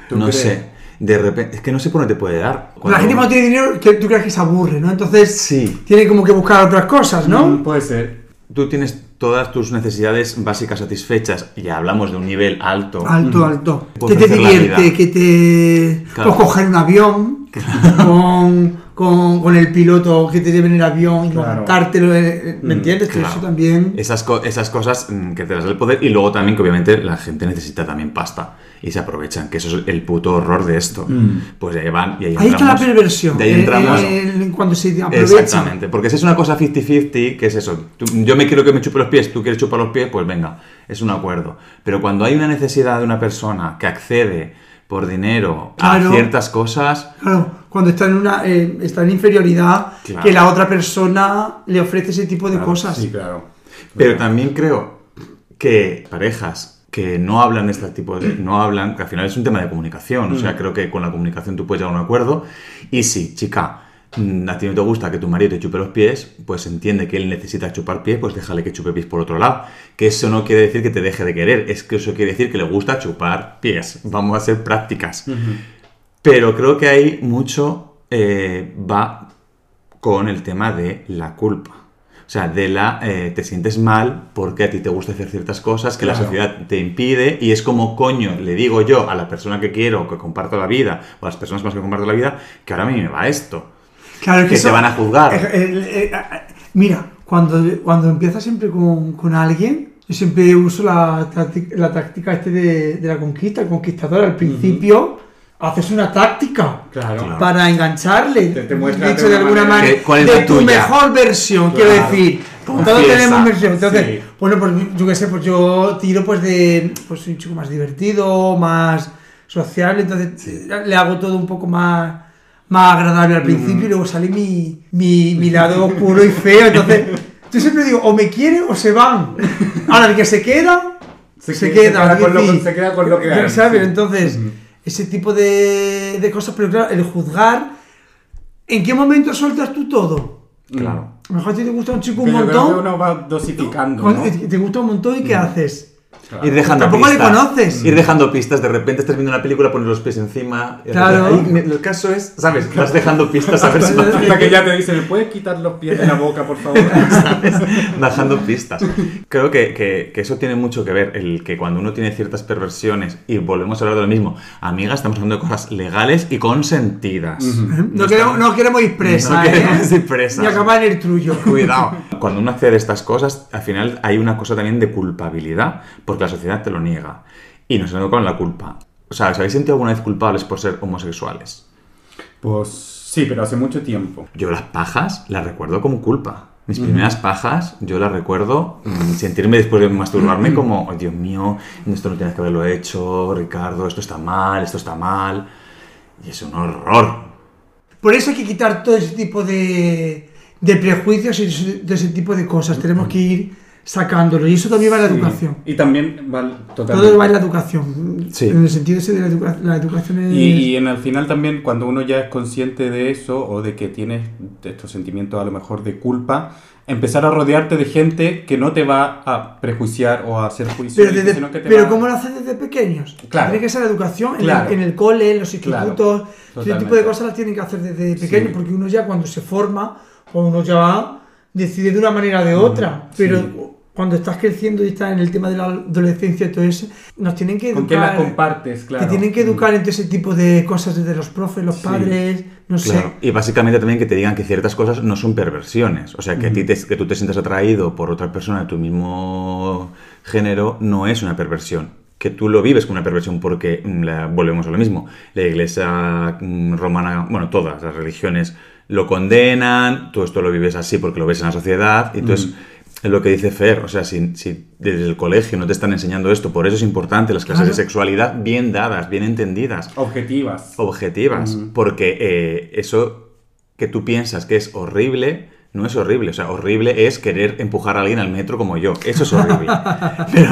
¿Tú No crees? sé. De repente, es que no sé por dónde te puede dar. La gente cuando tiene dinero, tú crees que se aburre, ¿no? Entonces Sí. tiene como que buscar otras cosas, ¿no? Mm, puede ser. Tú tienes todas tus necesidades básicas satisfechas y hablamos de un nivel alto. Alto, alto. Que te divierte, que te... Claro. Coger un avión con, con, con el piloto que te lleve en el avión y Claro. levantártelo, eh, ¿me Mm, entiendes? Claro. eso también... Esas, co- esas cosas mm, que te das el poder y luego también que obviamente la gente necesita también pasta y se aprovechan, que eso es el puto horror de esto. Pues ahí van y ahí, Ahí está la perversión. De ahí eh, entramos. eh, cuando se aprovecha. Exactamente, porque si es una cosa 50-50, que es eso, tú- yo me quiero que me chupe los pies, tú quieres chupar los pies, pues venga, es un acuerdo. Pero cuando hay una necesidad de una persona que accede por dinero Claro. a ciertas cosas, Claro, cuando está en una eh, está en inferioridad, Claro. que la otra persona le ofrece ese tipo de Claro, cosas. Sí, claro. pero también creo que parejas que no hablan de este tipo de... no hablan, que al final es un tema de comunicación, o sea, Mm. creo que con la comunicación tú puedes llegar a un acuerdo y sí, chica, a ti no te gusta que tu marido te chupe los pies, pues entiende que él necesita chupar pies, pues déjale que chupe pies por otro lado. Que eso no quiere decir que te deje de querer, es que eso quiere decir que le gusta chupar pies. Vamos a ser prácticas. Pero creo que hay mucho eh, va con el tema de la culpa. O sea, de la eh, te sientes mal porque a ti te gusta hacer ciertas cosas que la sociedad te impide y es como coño, le digo yo a la persona que quiero, que comparto la vida, o a las personas con las que comparto la vida, que ahora a mí me va esto. Claro, es Que te van a juzgar. Eh, eh, eh, mira, cuando, cuando empiezas siempre con, con alguien, yo siempre uso la, la táctica este de, de la conquista, el conquistador. Al principio haces una táctica Claro. Claro. para engancharle, Te- te muestra dicho de de una alguna manera- manera, ¿Qué- cuál es de tu tuya? mejor versión, quiero decir. Todos tenemos versión. Entonces, Sí. bueno, pues yo qué sé, pues yo tiro pues de, pues soy un chico más divertido, más social, entonces le hago todo un poco más, más agradable al principio y luego sale mi, mi, mi lado oscuro y feo, entonces yo siempre digo, o me quieren o se van. Ahora, el que se queda, se, Se queda. queda con lo- se queda con lo que hay, ¿sabes? sí. Entonces, Ujú. ese tipo de, de cosas, pero claro, el juzgar, ¿en qué momento sueltas tú todo? Claro. A lo mejor te gusta un chico un montón. uno va dosificando, ¿no? Te gusta un montón y ¿qué haces? Ir dejando Tampoco le pistas. conoces. Ir dejando pistas. De repente estás viendo una película, pones los pies encima. Claro. ahí el caso es, ¿sabes? Vas dejando pistas a ver si no- Hasta que ya te dicen, ¿me puedes quitar los pies de la boca, por favor? dejando pistas. Creo que, que- que eso tiene mucho que ver, el que cuando uno tiene ciertas perversiones, y volvemos a hablar de lo mismo, amiga, estamos hablando de cosas legales y consentidas. No, queremos, no queremos ir presa, No ¿eh? queremos ir presas. Y acabar en el trullo. Cuidado. Cuando uno accede a estas cosas, al final hay una cosa también de culpabilidad, porque la sociedad te lo niega. Y nos educa con la culpa. O sea, ¿os habéis sentido alguna vez culpables por ser homosexuales? Pues sí, pero hace mucho tiempo. Yo las pajas las recuerdo como culpa. Mis primeras pajas, yo las recuerdo mm, sentirme después de masturbarme como, "Ay, Dios mío, esto no tienes que haberlo hecho, Ricardo, esto está mal, esto está mal. Y es un horror. Por eso hay que quitar todo ese tipo de, de prejuicios y de ese tipo de cosas. Tenemos que ir sacándolo. Y eso también va en la Sí. educación. Y también va totalmente. Todo va en la educación. Sí. En el sentido ese de la, educa- la educación es... Y, y en el final también, cuando uno ya es consciente de eso o de que tienes estos sentimientos a lo mejor de culpa, empezar a rodearte de gente que no te va a prejuiciar o a hacer juicio, Pero, desde- sino que te pero va- ¿cómo lo haces desde pequeños? Claro. Tiene que ser la educación en, Claro. el, en el cole, en los Claro. institutos. ese Totalmente. tipo de cosas las tienen que hacer desde pequeño, Sí. porque uno ya cuando se forma, o uno ya decide de una manera o de otra. Pero sí. Cuando estás creciendo y estás en el tema de la adolescencia y todo eso, nos tienen que educar. ¿Con quién las compartes? Claro. Te tienen que educar en todo ese tipo de cosas desde los profes, los Sí. padres, no Claro. sé. Y básicamente también que te digan que ciertas cosas no son perversiones. O sea, que, a ti te- que tú te sientas atraído por otra persona de tu mismo género no es una perversión. Que tú lo vives como una perversión porque mm, la- volvemos a lo mismo. La iglesia mm, romana, bueno, todas las religiones lo condenan, tú esto lo vives así porque lo ves en la sociedad. Y entonces, es lo que dice Fer, o sea, si, si desde el colegio no te están enseñando esto, por eso es importante las clases Claro. de sexualidad bien dadas, bien entendidas Objetivas. objetivas, porque eh, eso que tú piensas que es horrible, no es horrible. O sea, horrible es querer empujar a alguien al metro como yo. Eso es horrible. pero,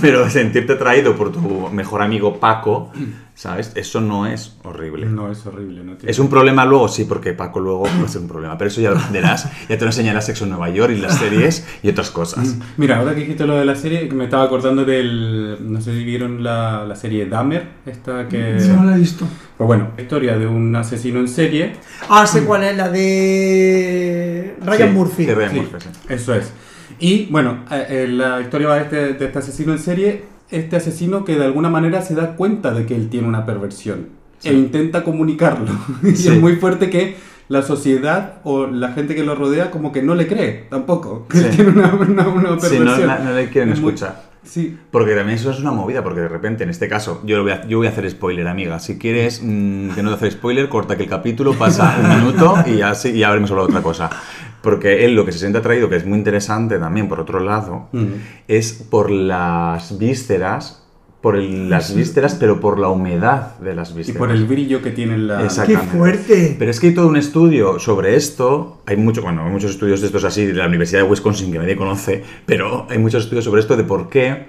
pero sentirte atraído por tu mejor amigo Paco, ¿sabes? Eso no es horrible. No es horrible, no tiene- Es un problema luego, sí, porque Paco luego va a ser un problema. Pero eso ya lo verás, ya te lo enseñará Sexo en Nueva York y las series y otras cosas. Mira, ahora que dijiste lo de la serie, que me estaba acordando del. No sé si vieron la, la serie Dahmer, esta que. No la he visto. Pues bueno, historia de un asesino en serie. Ah, sé cuál es, la de Ryan Sí, Murphy. de Ryan Sí, Murphy, sí. Eso es. Y bueno, eh, eh, la historia va de este, de este asesino en serie. Este asesino que de alguna manera se da cuenta de que él tiene una perversión e intenta comunicarlo. y Sí. es muy fuerte que la sociedad o la gente que lo rodea como que no le cree tampoco. Que Sí. tiene una, una, perversión. no, no le quieren Es muy- escuchar. Sí. Porque también eso es una movida, porque de repente, en este caso, yo, lo voy, a, yo voy a hacer spoiler, amiga. Si quieres mm, que no te hacer spoiler, corta que el capítulo pasa un minuto y ya, sí, y ya habremos hablado de otra cosa. Porque él lo que se siente atraído, que es muy interesante también, por otro lado, Mm. es por las vísceras, por el- las vísceras, pero por la humedad de las Y vísceras. por el brillo que tiene la... Exacto. ¡Qué fuerte! Pero es que hay todo un estudio sobre esto. Hay mucho, bueno, hay muchos estudios de estos así de la Universidad de Wisconsin que nadie conoce, pero hay muchos estudios sobre esto de por qué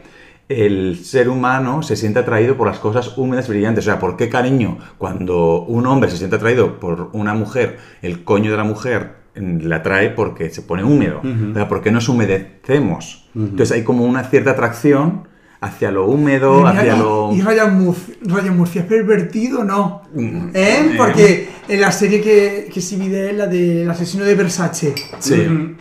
el ser humano se siente atraído por las cosas húmedas y brillantes. O sea, ¿por qué cariño? Cuando un hombre se siente atraído por una mujer, el coño de la mujer mm, le atrae porque se pone húmedo. O sea, ¿por qué nos humedecemos? Entonces hay como una cierta atracción hacia lo húmedo, Y- hacia y- lo... Y Ryan Murphy, Ryan Murphy es pervertido, ¿no? Mm, ¿Eh? eh. Porque en la serie que, que sí vi de él, la del asesino de Versace, Sí. Ujú.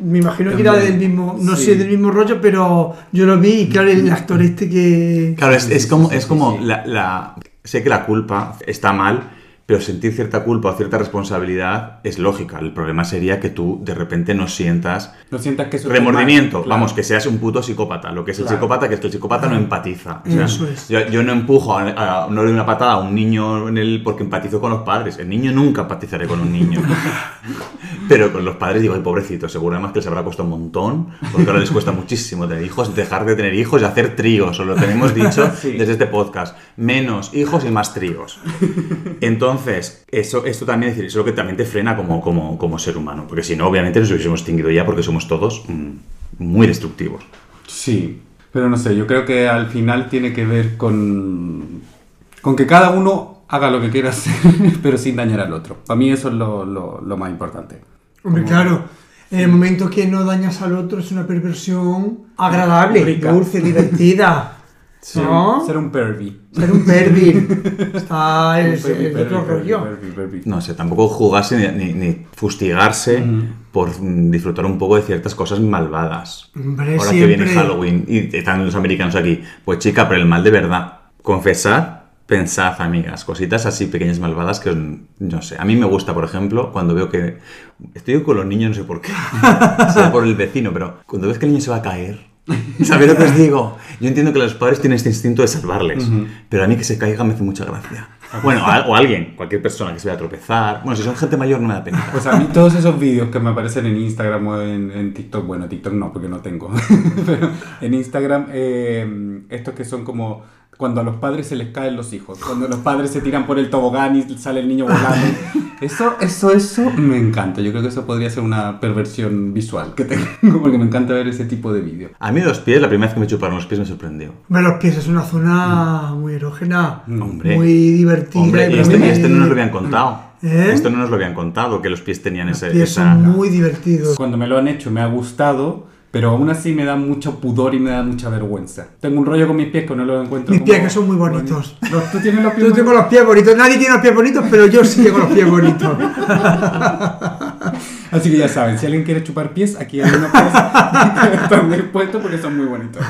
me imagino que era del mismo, no Sí. sé, del mismo rollo, pero yo lo vi y claro, el actor este que... Claro, es, como, es como. La, la- Sé que la culpa está mal, pero sentir cierta culpa o cierta responsabilidad es lógica. El problema sería que tú de repente no sientas No sientas que remordimiento. mal, Vamos, claro. que seas un puto psicópata. Lo que es el Claro. psicópata, que es que el psicópata no empatiza. O sea, Eso es. Yo, yo no empujo, a, a- no le doy una patada a un niño en el, porque empatizo con los padres. El niño nunca empatizaré con un niño. Pero con los padres digo, ay, pobrecito, seguro además que les habrá costado un montón, porque ahora les cuesta muchísimo tener hijos, dejar de tener hijos y hacer tríos, os lo tenemos dicho Sí. desde este podcast. Menos hijos y más tríos. Entonces, eso, esto también es decir, eso es lo que también te frena como, como, como ser humano, porque si no, obviamente nos hubiésemos extinguido ya porque somos todos mm, muy destructivos. Sí, pero no sé, yo creo que al final tiene que ver con, con que cada uno haga lo que quiera hacer, pero sin dañar al otro. Para mí eso es lo, lo- lo más importante. Hombre, claro, en el momento que no dañas al otro es una perversión agradable, Rica. dulce, divertida. ¿No? Ser un pervy. Ser un pervir. Está pervy, otro rollo. No sé, tampoco jugarse ni, ni- ni fustigarse por mm, disfrutar un poco de ciertas cosas malvadas. Hombre, Ahora que viene Halloween y están los americanos aquí, pues chica, pero el mal de verdad. Confesad, pensad, amigas, cositas así pequeñas malvadas que, mm, no sé, a mí me gusta, por ejemplo, cuando veo que... Estoy con los niños, no sé por qué, sea por el vecino, pero cuando ves que el niño se va a caer... ¿Sabéis lo que os digo? Yo entiendo que los padres tienen este instinto de salvarles, pero a mí que se caiga me hace mucha gracia. Bueno, a- o alguien, cualquier persona que se vaya a tropezar. Bueno, si son gente mayor no me da pena. Pues a mí todos esos vídeos que me aparecen en Instagram o en, en TikTok, bueno, TikTok no, porque no tengo, pero en Instagram, eh, estos que son como cuando a los padres se les caen los hijos, cuando los padres se tiran por el tobogán y sale el niño volando. Eso, eso, eso me encanta. Yo creo que eso podría ser una perversión visual que tengo, porque me encanta ver ese tipo de vídeos. A mí los pies, la primera vez que me chuparon los pies me sorprendió. Hombre, los pies es una zona muy erógena, Hombre. muy divertida. Hombre, y este, este no nos lo habían contado. ¿Eh? Esto no nos lo habían contado, que los pies tenían Los ese, pies esa... son muy divertidos. Cuando me lo han hecho me ha gustado, pero aún así me da mucho pudor y me da mucha vergüenza. Tengo un rollo con mis pies que no lo encuentro Mis como pies que son muy bonitos. Los- ¿Tú tienes los pies Yo tengo los pies bonitos. Nadie tiene los pies bonitos, pero yo sí tengo los pies bonitos. Así que ya saben, si alguien quiere chupar pies, aquí hay unos pies que están dispuestos porque son muy bonitos.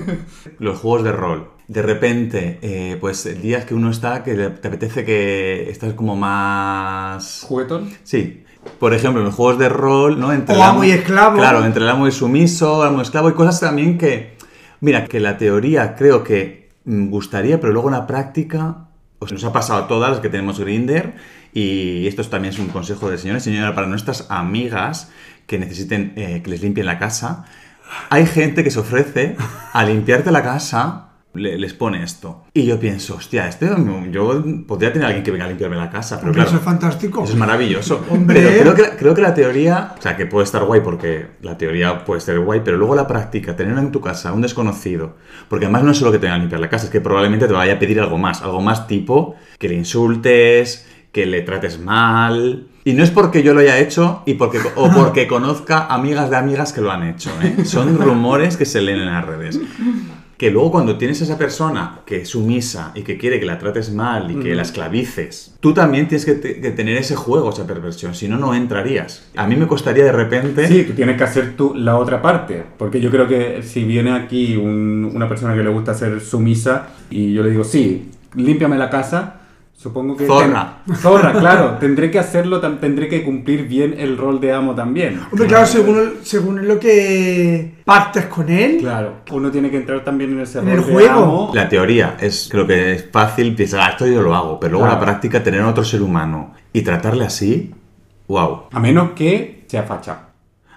Los juegos de rol. De repente, eh, pues días que uno está que te apetece que estás como más... ¿Juguetón? Sí. Por ejemplo, en los juegos de rol, ¿no? Entre O el amo y esclavo. Claro, entre el amo y sumiso, amo y esclavo, y cosas también que. Mira, que la teoría creo que mm, gustaría, pero luego en la práctica. Sea, nos ha pasado a todas las que tenemos Grinder. Y esto también es un consejo de señores y señora para nuestras amigas que necesiten eh, que les limpien la casa. Hay gente que se ofrece a limpiarte la casa, le- les pone esto. Y yo pienso, hostia, este, yo podría tener a alguien que venga a limpiarme la casa, pero claro. eso es fantástico. Eso es maravilloso. Hombre. Pero creo que, creo que la teoría, o sea, que puede estar guay porque la teoría puede ser guay, pero luego la práctica, tener en tu casa a un desconocido, porque además no es solo que te vayan a limpiar la casa, es que probablemente te vaya a pedir algo más, algo más tipo que le insultes, que le trates mal. Y no es porque yo lo haya hecho y porque, o porque conozca amigas de amigas que lo han hecho, ¿eh? Son rumores que se leen en las redes. Que luego cuando tienes a esa persona que es sumisa y que quiere que la trates mal y que la esclavices, tú también tienes que, te- que tener ese juego, esa perversión, si no, no entrarías. A mí me costaría de repente... Sí, tú tienes que hacer tú la otra parte. Porque yo creo que si viene aquí un- una persona que le gusta ser sumisa y yo le digo, sí, límpiame la casa, supongo que... Zorra. ten- zorra, claro. Tendré que hacerlo, tam- tendré que cumplir bien el rol de amo también. Hombre, claro, según, según lo que pactes con él. Claro, uno tiene que entrar también en ese En rol el de juego. amo. La teoría es, creo que es fácil pensar, ah, esto yo lo hago, pero luego Claro. la práctica, tener a otro ser humano y tratarle así, wow. A menos que sea facha.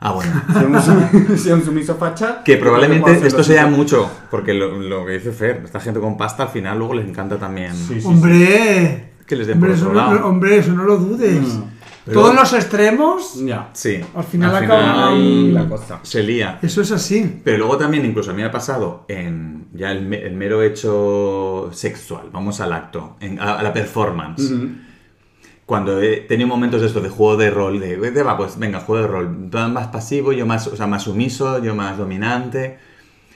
Ah, bueno. Si un, sum- si un sumiso facha... Que probablemente esto sea mucho, porque lo, lo que dice Fer, esta gente con pasta al final luego les encanta también Sí, sí, sí. Hombre. que les den por Hombre eso, otro no, lado. hombre, eso no lo dudes. Mm. Pero- Todos los extremos, Ya. Sí. al final Al acaban... final- la cosa. Se lía. Eso es así. Pero luego también incluso a mí me ha pasado en ya el, el mero hecho sexual, vamos al acto, en- a, a la performance. Ujú. Cuando he tenido momentos de esto de juego de rol, de, "Vete, va, pues venga, juego de rol, tú más pasivo, yo más, o sea, más sumiso, yo más dominante.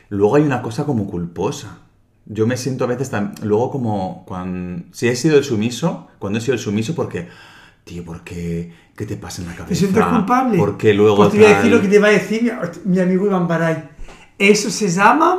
Luego hay una cosa como culposa. Yo me siento a veces tan, luego como cuando, si he sido el sumiso, cuando he sido el sumiso, porque, tío, ¿por qué? ¿Qué te pasa en la cabeza? ¿Te sientes culpable? Porque luego Pues te voy a decir lo que te va a decir mi, mi amigo Iván Baray. Eso se llama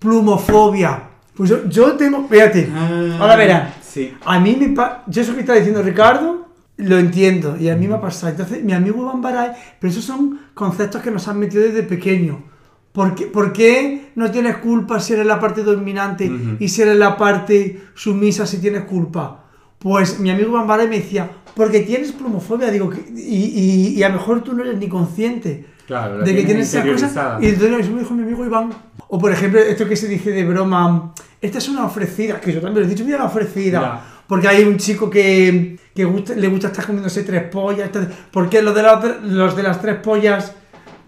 plumofobia. Pues yo, yo tengo... Fíjate, Ah, ahora verás. Sí. A mí me pa- Yo eso que está diciendo Ricardo, lo entiendo. Y a mí me ha pasado. Entonces, mi amigo Iván Baray... Pero esos son conceptos que nos han metido desde pequeño. ¿Por qué, por qué no tienes culpa si eres la parte dominante y si eres la parte sumisa si tienes culpa? Pues mi amigo Iván Baray me decía, porque tienes plumofobia, digo, y, y- y a lo mejor tú no eres ni consciente Claro, la de que tienes esa cosa. Y entonces me dijo mi amigo Iván. O por ejemplo, esto que se dice de broma, esta es una ofrecida, que yo también lo he dicho, mira la ofrecida. Porque hay un chico que, que gusta- le gusta estar comiéndose tres pollas. entonces, ¿Por qué los de, la- los de las tres pollas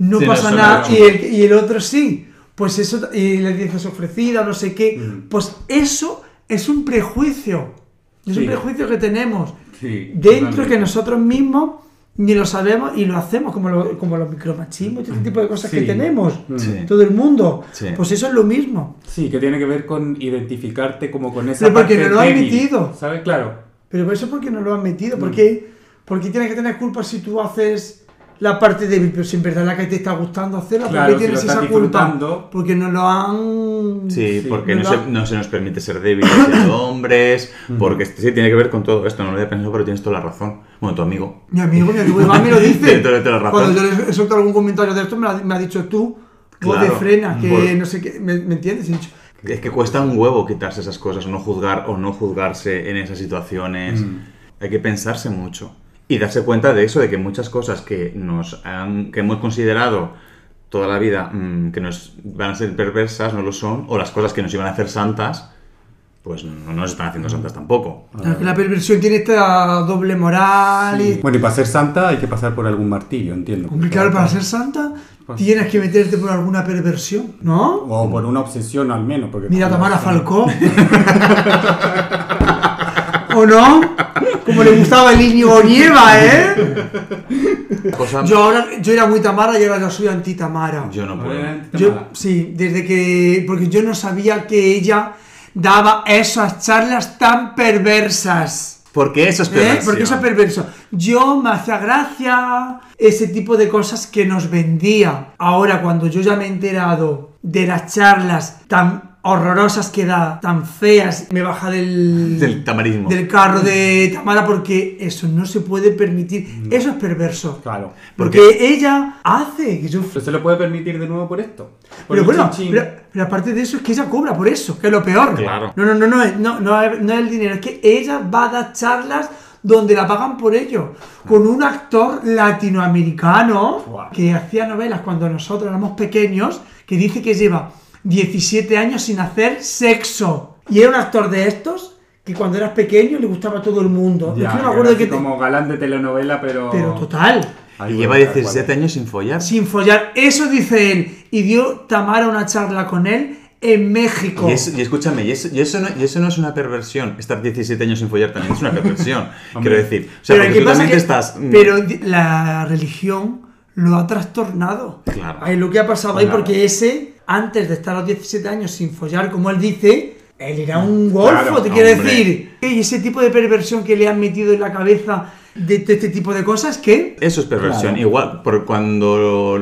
no Sí, pasa nada y el, y el otro sí? Pues eso, y le dices ofrecida, no sé qué. Mm. Pues eso es un prejuicio. Es un Sí. prejuicio que tenemos Sí, dentro totalmente. que nosotros mismos ni lo sabemos y lo hacemos, como, lo- como los micromachismos y este tipo de cosas Sí. que tenemos, Sí. todo el mundo. Sí. Pues eso es lo mismo. Sí, que tiene que ver con identificarte como con esa Pero porque parte no lo has débil, metido. ¿Sabes? Claro. Pero eso porque no lo han metido. Mm. Porque, porque tienes que tener culpa si tú haces la parte débil, pero si en verdad la que te está gustando hacerla, Claro, ¿por qué si lo tienes esa culpa? Porque no lo han... Sí, Sí, porque no se, no se nos permite ser débiles siendo hombres, porque sí, tiene que ver con todo esto, no lo había pensado, pero tienes toda la razón. Bueno, tu amigo. Mi amigo, mi amigo Iván me lo dice. Tiene toda la razón. Cuando yo le he soltado algún comentario de esto, me, lo ha- me ha dicho tú, de Claro. frena, que Por- no sé qué, ¿me, me entiendes? Y he dicho, Es que cuesta un huevo quitarse esas cosas, o no juzgar o no juzgarse en esas situaciones. Mm. Hay que pensarse mucho. Y darse cuenta de eso, de que muchas cosas que nos han, que hemos considerado toda la vida mm, que nos van a ser perversas, no lo son, o las cosas que nos iban a hacer santas, pues no nos están haciendo santas tampoco. Claro, que la perversión tiene esta doble moral y... Bueno, y para ser santa hay que pasar por algún martirio, entiendo. Hombre, claro, para ser santa Pues- tienes que meterte por alguna perversión, ¿no? O por una obsesión al menos. Porque Mira Tamara son- Falcó. ¿O no? Como le gustaba el Íñigo Nieva, ¿eh? Cosa- Yo ahora, yo era muy Tamara y ahora ya soy anti-Tamara. yo no puedo. Yo, Tamara. sí, desde que. Porque yo no sabía que ella daba esas charlas tan perversas. Porque eso es ¿eh? perversión. Porque eso es perverso. Yo me hacía gracia ese tipo de cosas que nos vendía. Ahora, cuando yo ya me he enterado de las charlas tan horrorosas que da, tan feas, me baja del, Del tamarismo. del carro de Tamara porque eso no se puede permitir. Eso es perverso. Claro. Porque ella hace que yo ¿Pero se lo puede permitir de nuevo por esto? Por pero bueno, chin chin. pero, pero aparte de eso es que ella cobra por eso, que es lo peor. Claro. No, no, no, no, no, no, es- no es el dinero, es que ella va a dar charlas donde la pagan por ello. Con un actor latinoamericano que hacía novelas cuando nosotros éramos pequeños, que dice que lleva 17 años sin hacer sexo. Y era un actor de estos que cuando eras pequeño le gustaba a todo el mundo. Ya, es que no me acuerdo de así qué te- como galán de telenovela, pero... Pero total. Ahí Y lleva bueno, tal 17 cual. años sin follar. Sin follar. Eso dice él. Y dio Tamara una charla con él en México. Y, es- y escúchame, y eso, y, eso no, y eso no es una perversión. Estar 17 años sin follar también es una perversión. quiero decir. O sea, Pero porque ¿qué tú también que- estás. mm, Pero la religión lo ha trastornado. Claro. Ahí lo que ha pasado ahí, Claro. porque ese, antes de estar a los 17 años sin follar, como él dice, él era un golfo, Claro, te quiero decir. Y ese tipo de perversión que le han metido en la cabeza de, de este tipo de cosas, que Eso es perversión. Igual, por cuando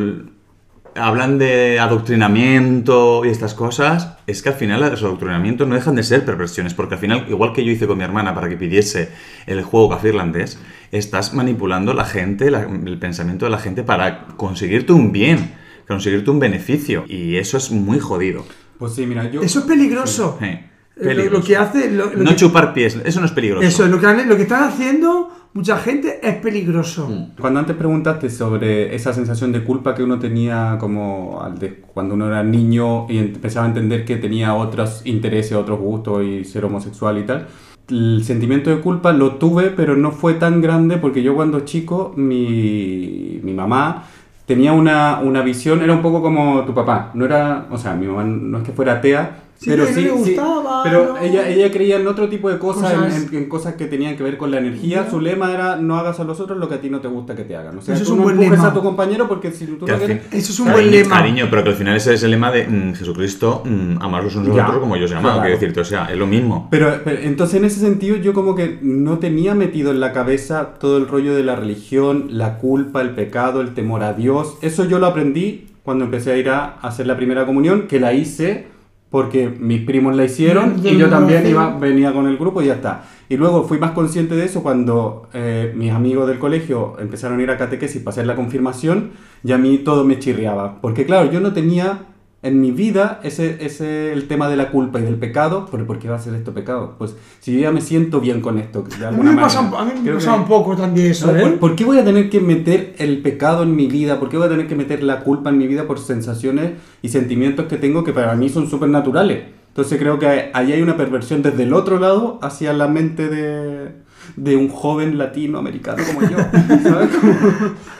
hablan de adoctrinamiento y estas cosas, es que al final los adoctrinamientos no dejan de ser perversiones, porque al final, igual que yo hice con mi hermana para que pidiese el juego café irlandés, estás manipulando la gente, la- el pensamiento de la gente para conseguirte un bien, conseguirte un beneficio, y eso es muy jodido. Pues sí, mira, yo... eso es peligroso. Eh, Eh, Lo, lo que hace... lo- lo no que- chupar pies, eso no es peligroso. Eso es lo que, han- lo que están haciendo mucha gente es peligroso. Mm. Cuando antes preguntaste sobre esa sensación de culpa que uno tenía como al de- cuando uno era niño y empezaba a entender que tenía otros intereses, otros gustos y ser homosexual y tal, el sentimiento de culpa lo tuve, pero no fue tan grande porque yo cuando chico, mi, mi mamá tenía una, una visión, era un poco como tu papá. No era, o sea, mi mamá no es que fuera atea, Sí, pero sí, le sí, gustaba, pero ¿no? ella, ella creía en otro tipo de cosas, en- Cosas. En, en cosas que tenían que ver con la energía. Ya. Su lema era no hagas a los otros lo que a ti no te gusta que te hagan. O sea, Eso es tú un no buen lema. a tu compañero porque si tú Que no quieres... Eso es un Cariño, buen lema. Cariño, pero que al final ese es el lema de mm, Jesucristo, mm, amar los unos a otros como yo os he amado. claro. Quiero decirte, o sea, es lo mismo. Pero, pero, entonces en ese sentido yo como que no tenía metido en la cabeza todo el rollo de la religión, la culpa, el pecado, el temor a Dios. Eso yo lo aprendí cuando empecé a ir a hacer la primera comunión, que la hice porque mis primos la hicieron Y y yo también iba, venía con el grupo y ya está. Y luego fui más consciente de eso cuando eh, mis amigos del colegio empezaron a ir a catequesis para hacer la confirmación y a mí todo me chirriaba. Porque claro, yo no tenía en mi vida ese, ese el tema de la culpa y del pecado. ¿Por, ¿por qué va a ser esto pecado? Pues si yo ya me siento bien con esto, de A mí alguna me pasa, manera. a mí me pasa que- un poco también eso, ¿no? ¿eh? ¿Por, por qué voy a tener que meter el pecado en mi vida? ¿Por qué voy a tener que meter la culpa en mi vida por sensaciones y sentimientos que tengo que para mí son súper naturales? Entonces creo que ahí hay una perversión desde el otro lado hacia la mente de, de un joven latinoamericano como yo. ¿sabes? Como-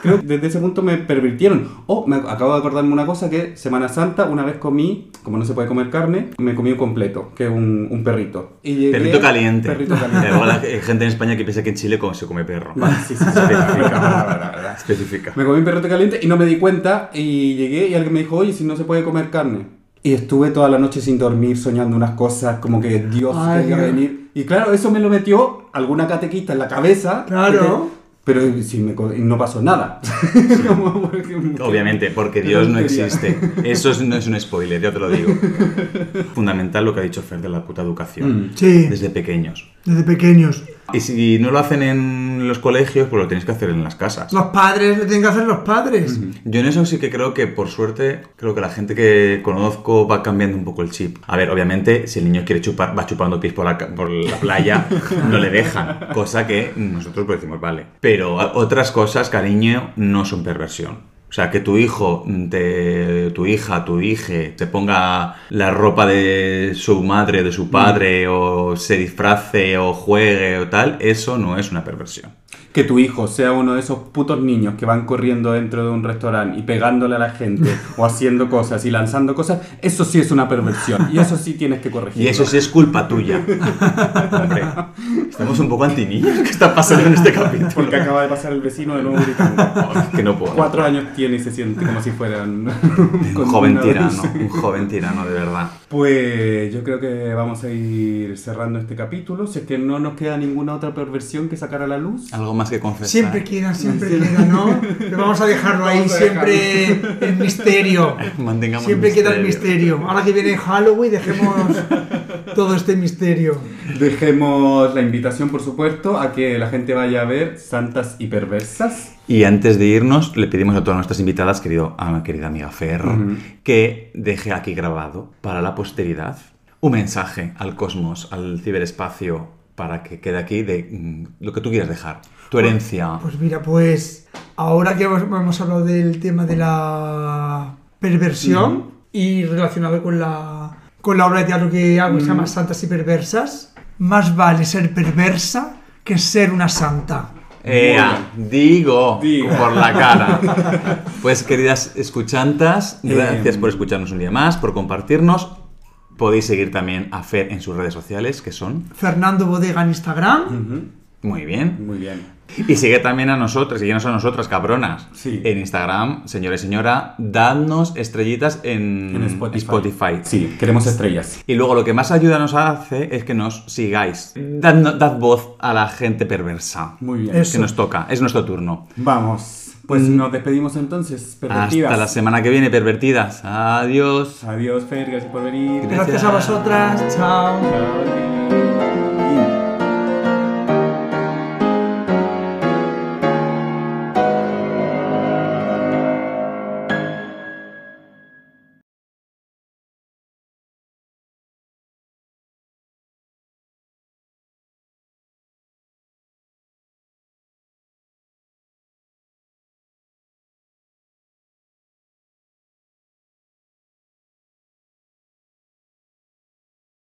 creo que desde ese punto me pervirtieron. Oh, me acabo de acordarme una cosa que Semana Santa una vez comí, como no se puede comer carne, me comí un completo, que es un, un perrito. Y llegué- Perrito caliente. Perrito caliente. hay gente en España que piensa que en Chile como se come perro. Vale, sí, sí, sí, especifica. Especifica. Me comí un perrito caliente y no me di cuenta y llegué y alguien me dijo, oye, si no se puede comer carne. Y estuve toda la noche sin dormir, soñando unas cosas, como que Dios Ay, quería Dios. venir. Y claro, eso me lo metió alguna catequista en la cabeza. Claro. Pero si me no pasó nada. Como porque- Obviamente, porque Dios no existe. Eso es- no es un spoiler, ya te lo digo. Fundamental lo que ha dicho Fer de la puta educación. Mm. Sí, Desde pequeños. desde pequeños. Y si no lo hacen en los colegios, pues lo tenéis que hacer en las casas. Los padres, lo tienen que hacer los padres. Yo en eso sí que creo que, por suerte, creo que la gente que conozco va cambiando un poco el chip. A ver, obviamente, si el niño quiere chupar, va chupando pies por la, por la playa, no le dejan. Cosa que nosotros pues decimos, vale. Pero otras cosas, cariño, no son perversión. O sea, que tu hijo, te, tu hija, tu hija, te ponga la ropa de su madre, de su padre, o se disfrace, o juegue, o tal, eso no es una perversión. Que tu hijo sea uno de esos putos niños que van corriendo dentro de un restaurante y pegándole a la gente o haciendo cosas y lanzando cosas, eso sí es una perversión y eso sí tienes que corregir. Y eso sí es culpa tuya. Hombre, estamos un poco anti niños. ¿Qué está pasando en este capítulo? Porque acaba de pasar el vecino de nuevo gritando. que no puedo. Cuatro años tiene y se siente como si fueran Un joven tirano, un joven tirano, de verdad. Pues yo creo que vamos a ir cerrando este capítulo. Si es que no nos queda ninguna otra perversión que sacar a la luz. Algo más que confesar. Siempre queda, siempre queda, ¿no? Pero vamos a dejarlo ahí, Vamos siempre el misterio. Mantengamos Siempre queda el misterio. Ahora que viene Halloween, dejemos todo este misterio. Dejemos la invitación, por supuesto, a que la gente vaya a ver Santas y Perversas. Y antes de irnos, le pedimos a todas nuestras invitadas, querido, a mi querida amiga Fer, Ujú. que deje aquí grabado para la posteridad un mensaje al cosmos, al ciberespacio, para que quede aquí de mm, lo que tú quieras dejar. Tu herencia. Pues mira, pues ahora que hemos, hemos hablado del tema de la perversión y relacionado con la, con la obra de teatro que hago, que se llama Santas y Perversas, más vale ser perversa que ser una santa. Ea, digo, Digo. por la cara. Pues queridas escuchantas, gracias Eh, por escucharnos un día más, por compartirnos. Podéis seguir también a Fer en sus redes sociales, que son Fernando Bodega en Instagram. Muy bien. Muy bien. Y sigue también a nosotras, síguenos a nosotras, cabronas. Sí. En Instagram, señora y señora, dadnos estrellitas en, En Spotify. Spotify. Sí, queremos estrellas. Y luego lo que más ayuda nos hace es que nos sigáis. Dad, dad voz a la gente perversa. Muy bien. Eso. Que nos toca, es nuestro turno. Vamos. Pues nos despedimos entonces. Pervertidas. Hasta la semana que viene, pervertidas. Adiós. Adiós, Fer. Gracias por venir. Gracias a vosotras. Chao. Chao.